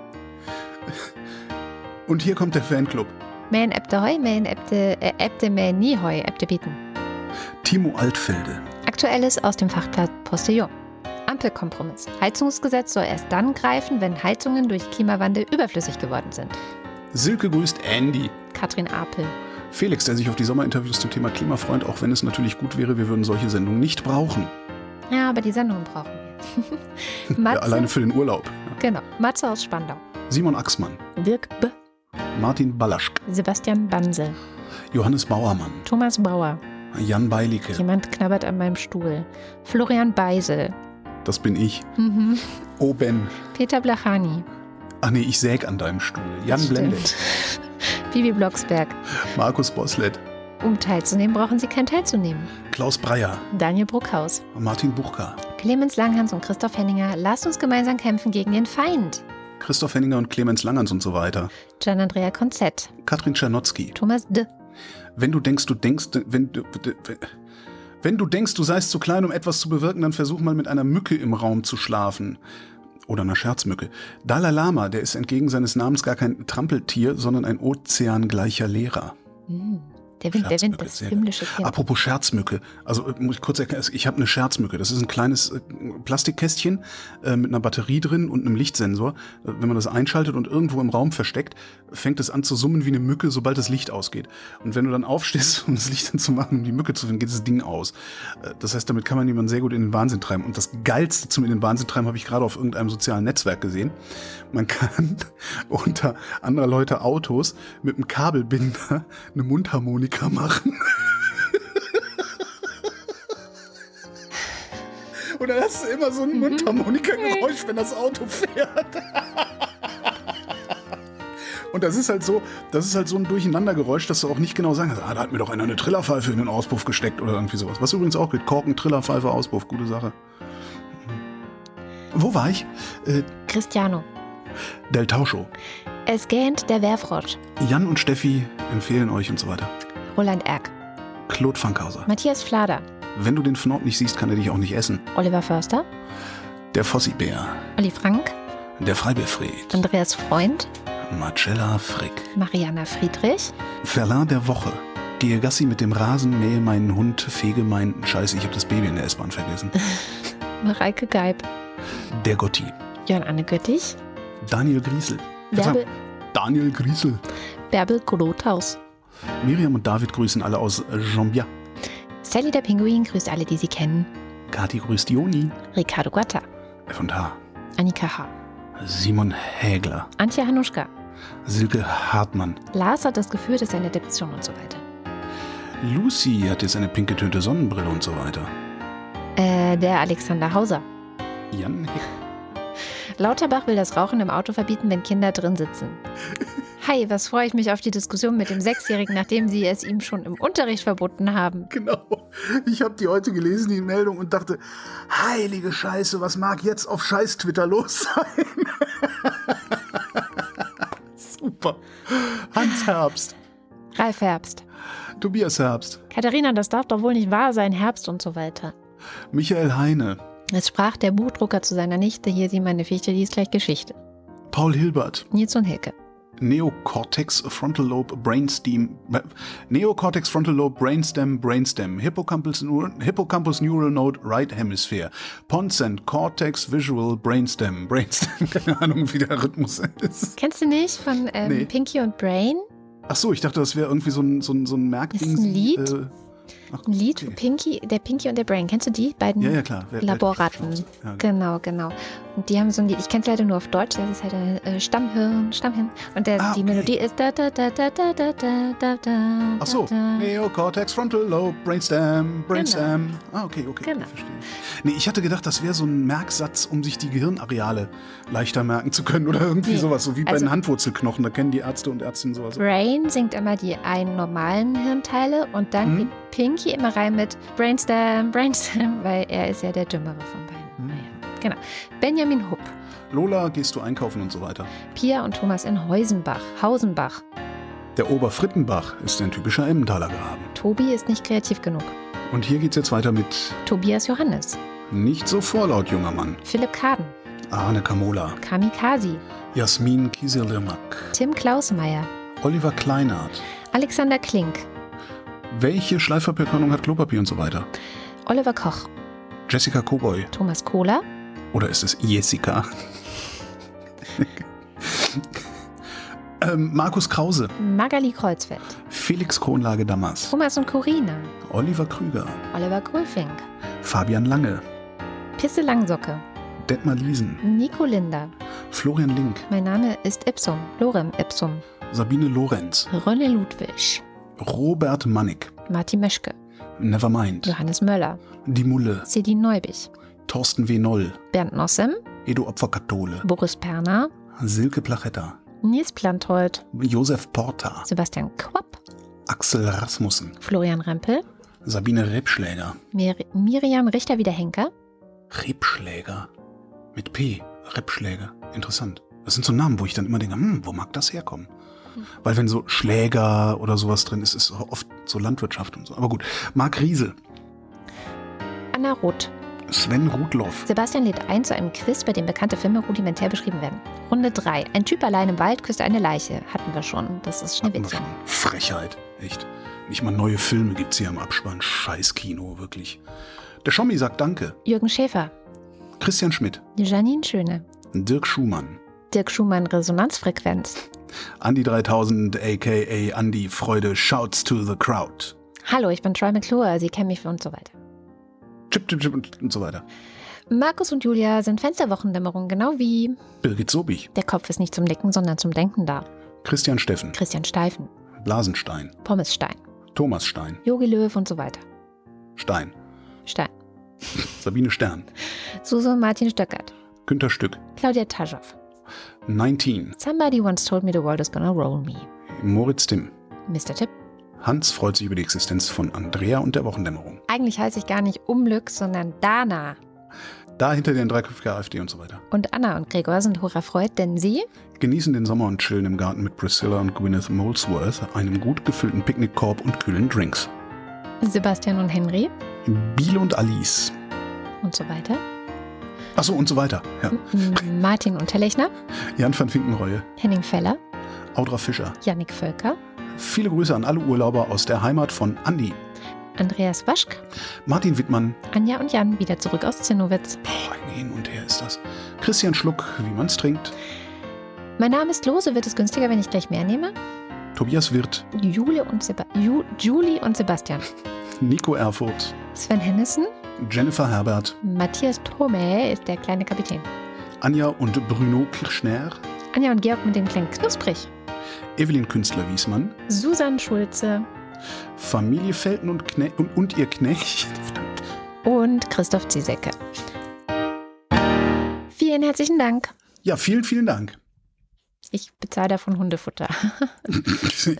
Und hier kommt der Fanclub. Men Äbte Heu, Men Äbte, äh, Äbte Men Nie Heu, Äbte Bieten. Timo Altfelde. Aktuelles aus dem Fachblatt Postillon. Ampelkompromiss. Heizungsgesetz soll erst dann greifen, wenn Heizungen durch Klimawandel überflüssig geworden sind. Silke grüßt Andy. Katrin Apel. Felix, der sich auf die Sommerinterviews zum Thema Klima freut, auch wenn es natürlich gut wäre, wir würden solche Sendungen nicht brauchen. Ja, aber die Sendungen brauchen wir. Ja, Matze, alleine für den Urlaub. Ja. genau, Matze aus Spandau. Simon Axmann, Dirk B., Martin Ballaschk, Sebastian Banse, Johannes Bauermann, Thomas Bauer. Jan Beilicke, Jemand knabbert an meinem Stuhl. Florian Beisel. Das bin ich. Mhm. Oben. Peter Blachani. Ach nee, ich säg an deinem Stuhl. Jan. Blendet, Bibi Blocksberg. Markus Boslett, Um teilzunehmen, brauchen Sie kein teilzunehmen. Klaus Breyer, Daniel Bruckhaus. Martin Buchka, Clemens Langhans und Christoph Henninger. Lasst uns gemeinsam kämpfen gegen den Feind. Christoph Henninger und Clemens Langerns und so weiter. Gian-Andrea Konzett. Katrin Czernotzki. Thomas D. Wenn du denkst, du denkst, wenn du, wenn du denkst, du seist zu klein, um etwas zu bewirken, dann versuch mal mit einer Mücke im Raum zu schlafen. Oder einer Scherzmücke. Dalai Lama, der ist entgegen seines Namens gar kein Trampeltier, sondern ein ozeangleicher Lehrer. Hm. Der Wind, der Wind, das himmlische Kind. Apropos Scherzmücke, also äh, muss ich kurz erklären, ich habe eine Scherzmücke. Das ist ein kleines äh, Plastikkästchen äh, mit einer Batterie drin und einem Lichtsensor. Äh, Wenn man das einschaltet und irgendwo im Raum versteckt, fängt es an zu summen wie eine Mücke, sobald das Licht ausgeht. Und wenn du dann aufstehst, um das Licht anzumachen, um die Mücke zu finden, geht das Ding aus. Das heißt, damit kann man jemanden sehr gut in den Wahnsinn treiben. Und das Geilste zum in den Wahnsinn treiben habe ich gerade auf irgendeinem sozialen Netzwerk gesehen. Man kann unter anderer Leute Autos mit einem Kabelbinder eine Mundharmonika machen. Und dann hast du immer so ein Mundharmonika-Geräusch, wenn das Auto fährt. Und das ist halt so, das ist halt so ein Durcheinandergeräusch, dass du auch nicht genau sagen kannst, ah, da hat mir doch einer eine Trillerpfeife in den Auspuff gesteckt oder irgendwie sowas. Was übrigens auch geht. Korken, Trillerpfeife, Auspuff, gute Sache. Wo war ich? Äh, Cristiano. Del Tauscho. Es gähnt der Wehrfrosch. Jan und Steffi empfehlen euch und so weiter. Roland Erck. Claude Fankhauser. Matthias Flader. Wenn du den Fnord nicht siehst, kann er dich auch nicht essen. Oliver Förster. Der Fossibär. Olli Frank. Der Freibefred. Andreas Freund. Marcella Frick. Mariana Friedrich. Verlin der Woche. Gehe Gassi mit dem Rasen, mähe meinen Hund, fege meinen... Scheiße, ich habe das Baby in der S-Bahn vergessen. Mareike Geib. Der Gotti. Jörn-Anne Göttich. Daniel Griesel. Bärbel, Daniel Griesel. Bärbel Grothaus. Miriam und David grüßen alle aus Jambia. Sally der Pinguin grüßt alle, die sie kennen. Kati grüßt Joni. Ricardo Guatta. F&H. Annika H. Simon Hägler. Antje Hanuschka. Silke Hartmann. Lars hat das Gefühl, dass er eine Depression und so weiter. Lucy hat jetzt eine pink getönte Sonnenbrille und so weiter. Äh, der Alexander Hauser. Jan. Lauterbach will das Rauchen im Auto verbieten, wenn Kinder drin sitzen. Hi, was freue ich mich auf die Diskussion mit dem Sechsjährigen, nachdem Sie es ihm schon im Unterricht verboten haben. Genau. Ich habe die heute gelesen, die Meldung, und dachte, heilige Scheiße, was mag jetzt auf Scheiß-Twitter los sein? Super. Hans Herbst. Ralf Herbst. Tobias Herbst. Katharina, das darf doch wohl nicht wahr sein, Herbst und so weiter. Michael Heine. Es sprach der Buchdrucker zu seiner Nichte, hier sieh meine Fichte, die ist gleich Geschichte. Paul Hilbert. Nils und Hilke. Neocortex Frontal Lobe Brainstem äh, Neocortex Frontal Lobe Brainstem Brainstem Hippocampus, Hippocampus Neural Node Right Hemisphere Pons and Cortex Visual Brainstem Brainstem keine Ahnung wie der Rhythmus ist Kennst du nicht von ähm, Nee. Pinky und Brain? Ach so ich dachte das wäre irgendwie so ein so ein, so ein Merkding Ist ein Lied? Äh, ach, Ein Lied, okay. Pinky, der Pinky und der Brain. Kennst du die beiden? ja ja klar Wer- Laborratten. Ja, Genau, genau. Und die haben so ein Lied, ich kenne es leider nur auf Deutsch, das ist halt äh, Stammhirn, Stammhirn. Und der, Ah, die okay. Melodie ist da da da da da da da da da. Ach so. Neocortex Frontal Lobe Brainstem Brainstem Ah okay okay Genau. verstehe Nee ich hatte gedacht das wäre so ein Merksatz um sich die Gehirnareale leichter merken zu können oder irgendwie Nee. sowas so wie bei Also- den Handwurzelknochen da kennen die Ärzte und Ärztinnen sowas Brain singt immer die einen normalen Hirnteile und dann Mhm. geht Pinky immer rein mit Brainstem, Brainstem, weil er ist ja der Dümmere von beiden. Mhm. Naja, genau. Benjamin Hupp, Lola, gehst du einkaufen und so weiter. Pia und Thomas in Heusenbach, Hausenbach. Der Oberfrittenbach ist ein typischer Emmentaler Graben. Tobi ist nicht kreativ genug. Und hier geht's jetzt weiter mit Tobias Johannes, Nicht so vorlaut, junger Mann. Philipp Kaden, Arne Kamola, Kamikazi, Jasmin Kieselirmak, Tim Klausmeier, Oliver Kleinert. Alexander Klink, Welche Schleifpapierkörnung hat Klopapier und so weiter? Oliver Koch, Jessica Cowboy. Thomas Kohler, Oder ist es Jessica? ähm, Markus Krause, Magali Kreuzfeld, Felix Kronlage Damas, Thomas und Corina, Oliver Krüger, Oliver Kohlfink, Fabian Lange, Pisse Langsocke, Detmar Liesen, Nico Linder. Florian Link, Mein Name ist Ipsum, Lorem Ipsum. Sabine Lorenz, René Ludwig. Robert Mannig, Martin Meschke. Nevermind, Johannes Möller. Die Mulle, Cedin Neubich. Thorsten W. Noll, Bernd Nossem. Edo Opferkathole, Boris Perner. Silke Plachetta, Nils Planthold. Josef Porta, Sebastian Quapp. Axel Rasmussen, Florian Rempel. Sabine Rebschläger, Mir Miriam Richter-Wiederhenker. Rebschläger, mit P, Rebschläger, interessant. Das sind so Namen, wo ich dann immer denke, hm, wo mag das herkommen? Weil wenn so Schläger oder sowas drin ist, ist oft so Landwirtschaft und so. Aber gut, Marc Riesel, Anna Roth. Sven Rudloff, Sebastian lädt ein zu einem Quiz, bei dem bekannte Filme rudimentär beschrieben werden. Runde 3. Ein Typ allein im Wald küsst eine Leiche. Hatten wir schon. Das ist Schneewittchen. Frechheit, echt. Nicht mal neue Filme gibt's hier im Abspann. Scheiß Kino, wirklich. Der Schommi sagt Danke. Jürgen Schäfer. Christian Schmidt, Janine Schöne. Dirk Schumann, Dirk Schumann Resonanzfrequenz. Andi 3000, aka Andi Freude, shouts to the crowd. Hallo, ich bin Troy McClure. Sie kennen mich und so weiter. Chip, chip, chip und und so weiter. Markus und Julia sind Fensterwochendämmerung, genau wie Birgit Sobich, der Kopf ist nicht zum Nicken, sondern zum Denken da. Christian Steffen, Christian Steifen, Blasenstein, Pommesstein, Thomas Stein, Jogi Löw und so weiter. Stein, Stein. Sabine Stern, Susan Martin Stöckert, Günter Stück, Claudia Taschow. 19, Somebody once told me the world is gonna roll me. Moritz Timm. Mr. Tipp. Hans freut sich über die Existenz von Andrea und der Wochendämmerung. Eigentlich heiße ich gar nicht Umlück, sondern Dana. Da hinter den dreiköpfigen AfD und so weiter. Und Anna und Gregor sind hurrafreut, denn sie Genießen den Sommer und chillen im Garten mit Priscilla und Gwyneth Molesworth, einem gut gefüllten Picknickkorb und kühlen Drinks. Sebastian und Henry Biele und Alice. und so weiter. Achso, und so weiter. Ja. Martin Unterlechner, Jan van Finkenreue, Henning Feller, Audra Fischer. Yannick Völker, Viele Grüße an alle Urlauber aus der Heimat von Andi, Andreas Waschk, Martin Wittmann. Anja und Jan wieder zurück aus Zinnowitz. Boah, ein Hin und Her ist das. Christian Schluck, wie man's trinkt. Mein Name ist Lose, wird es günstiger, wenn ich gleich mehr nehme? Tobias Wirth, Jule und Seba Ju Julie und Sebastian. Nico Erfurt, Sven Hennissen, Jennifer Herbert, Matthias Thome ist der kleine Kapitän. Anja und Bruno Kirschner, Anja und Georg mit dem kleinen Knusprig. Evelyn Künstler-Wiesmann, Susan Schulze Familie Felten und, Kne und, und ihr Knecht. Verdammt. und Christoph Ziesecke. Vielen herzlichen Dank. Ja, vielen, vielen Dank. Ich bezahle davon Hundefutter.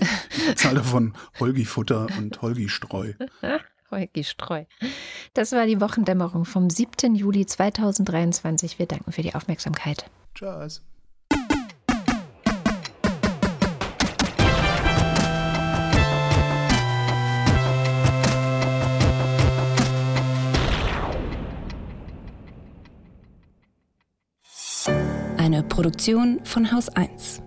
Ich zahle davon Holgi-Futter und Holgi-Streu. Holgi Streu. Das war die Wochendämmerung vom 7. Juli 2023. Wir danken für die Aufmerksamkeit. Tschüss. Eine Produktion von Haus 1.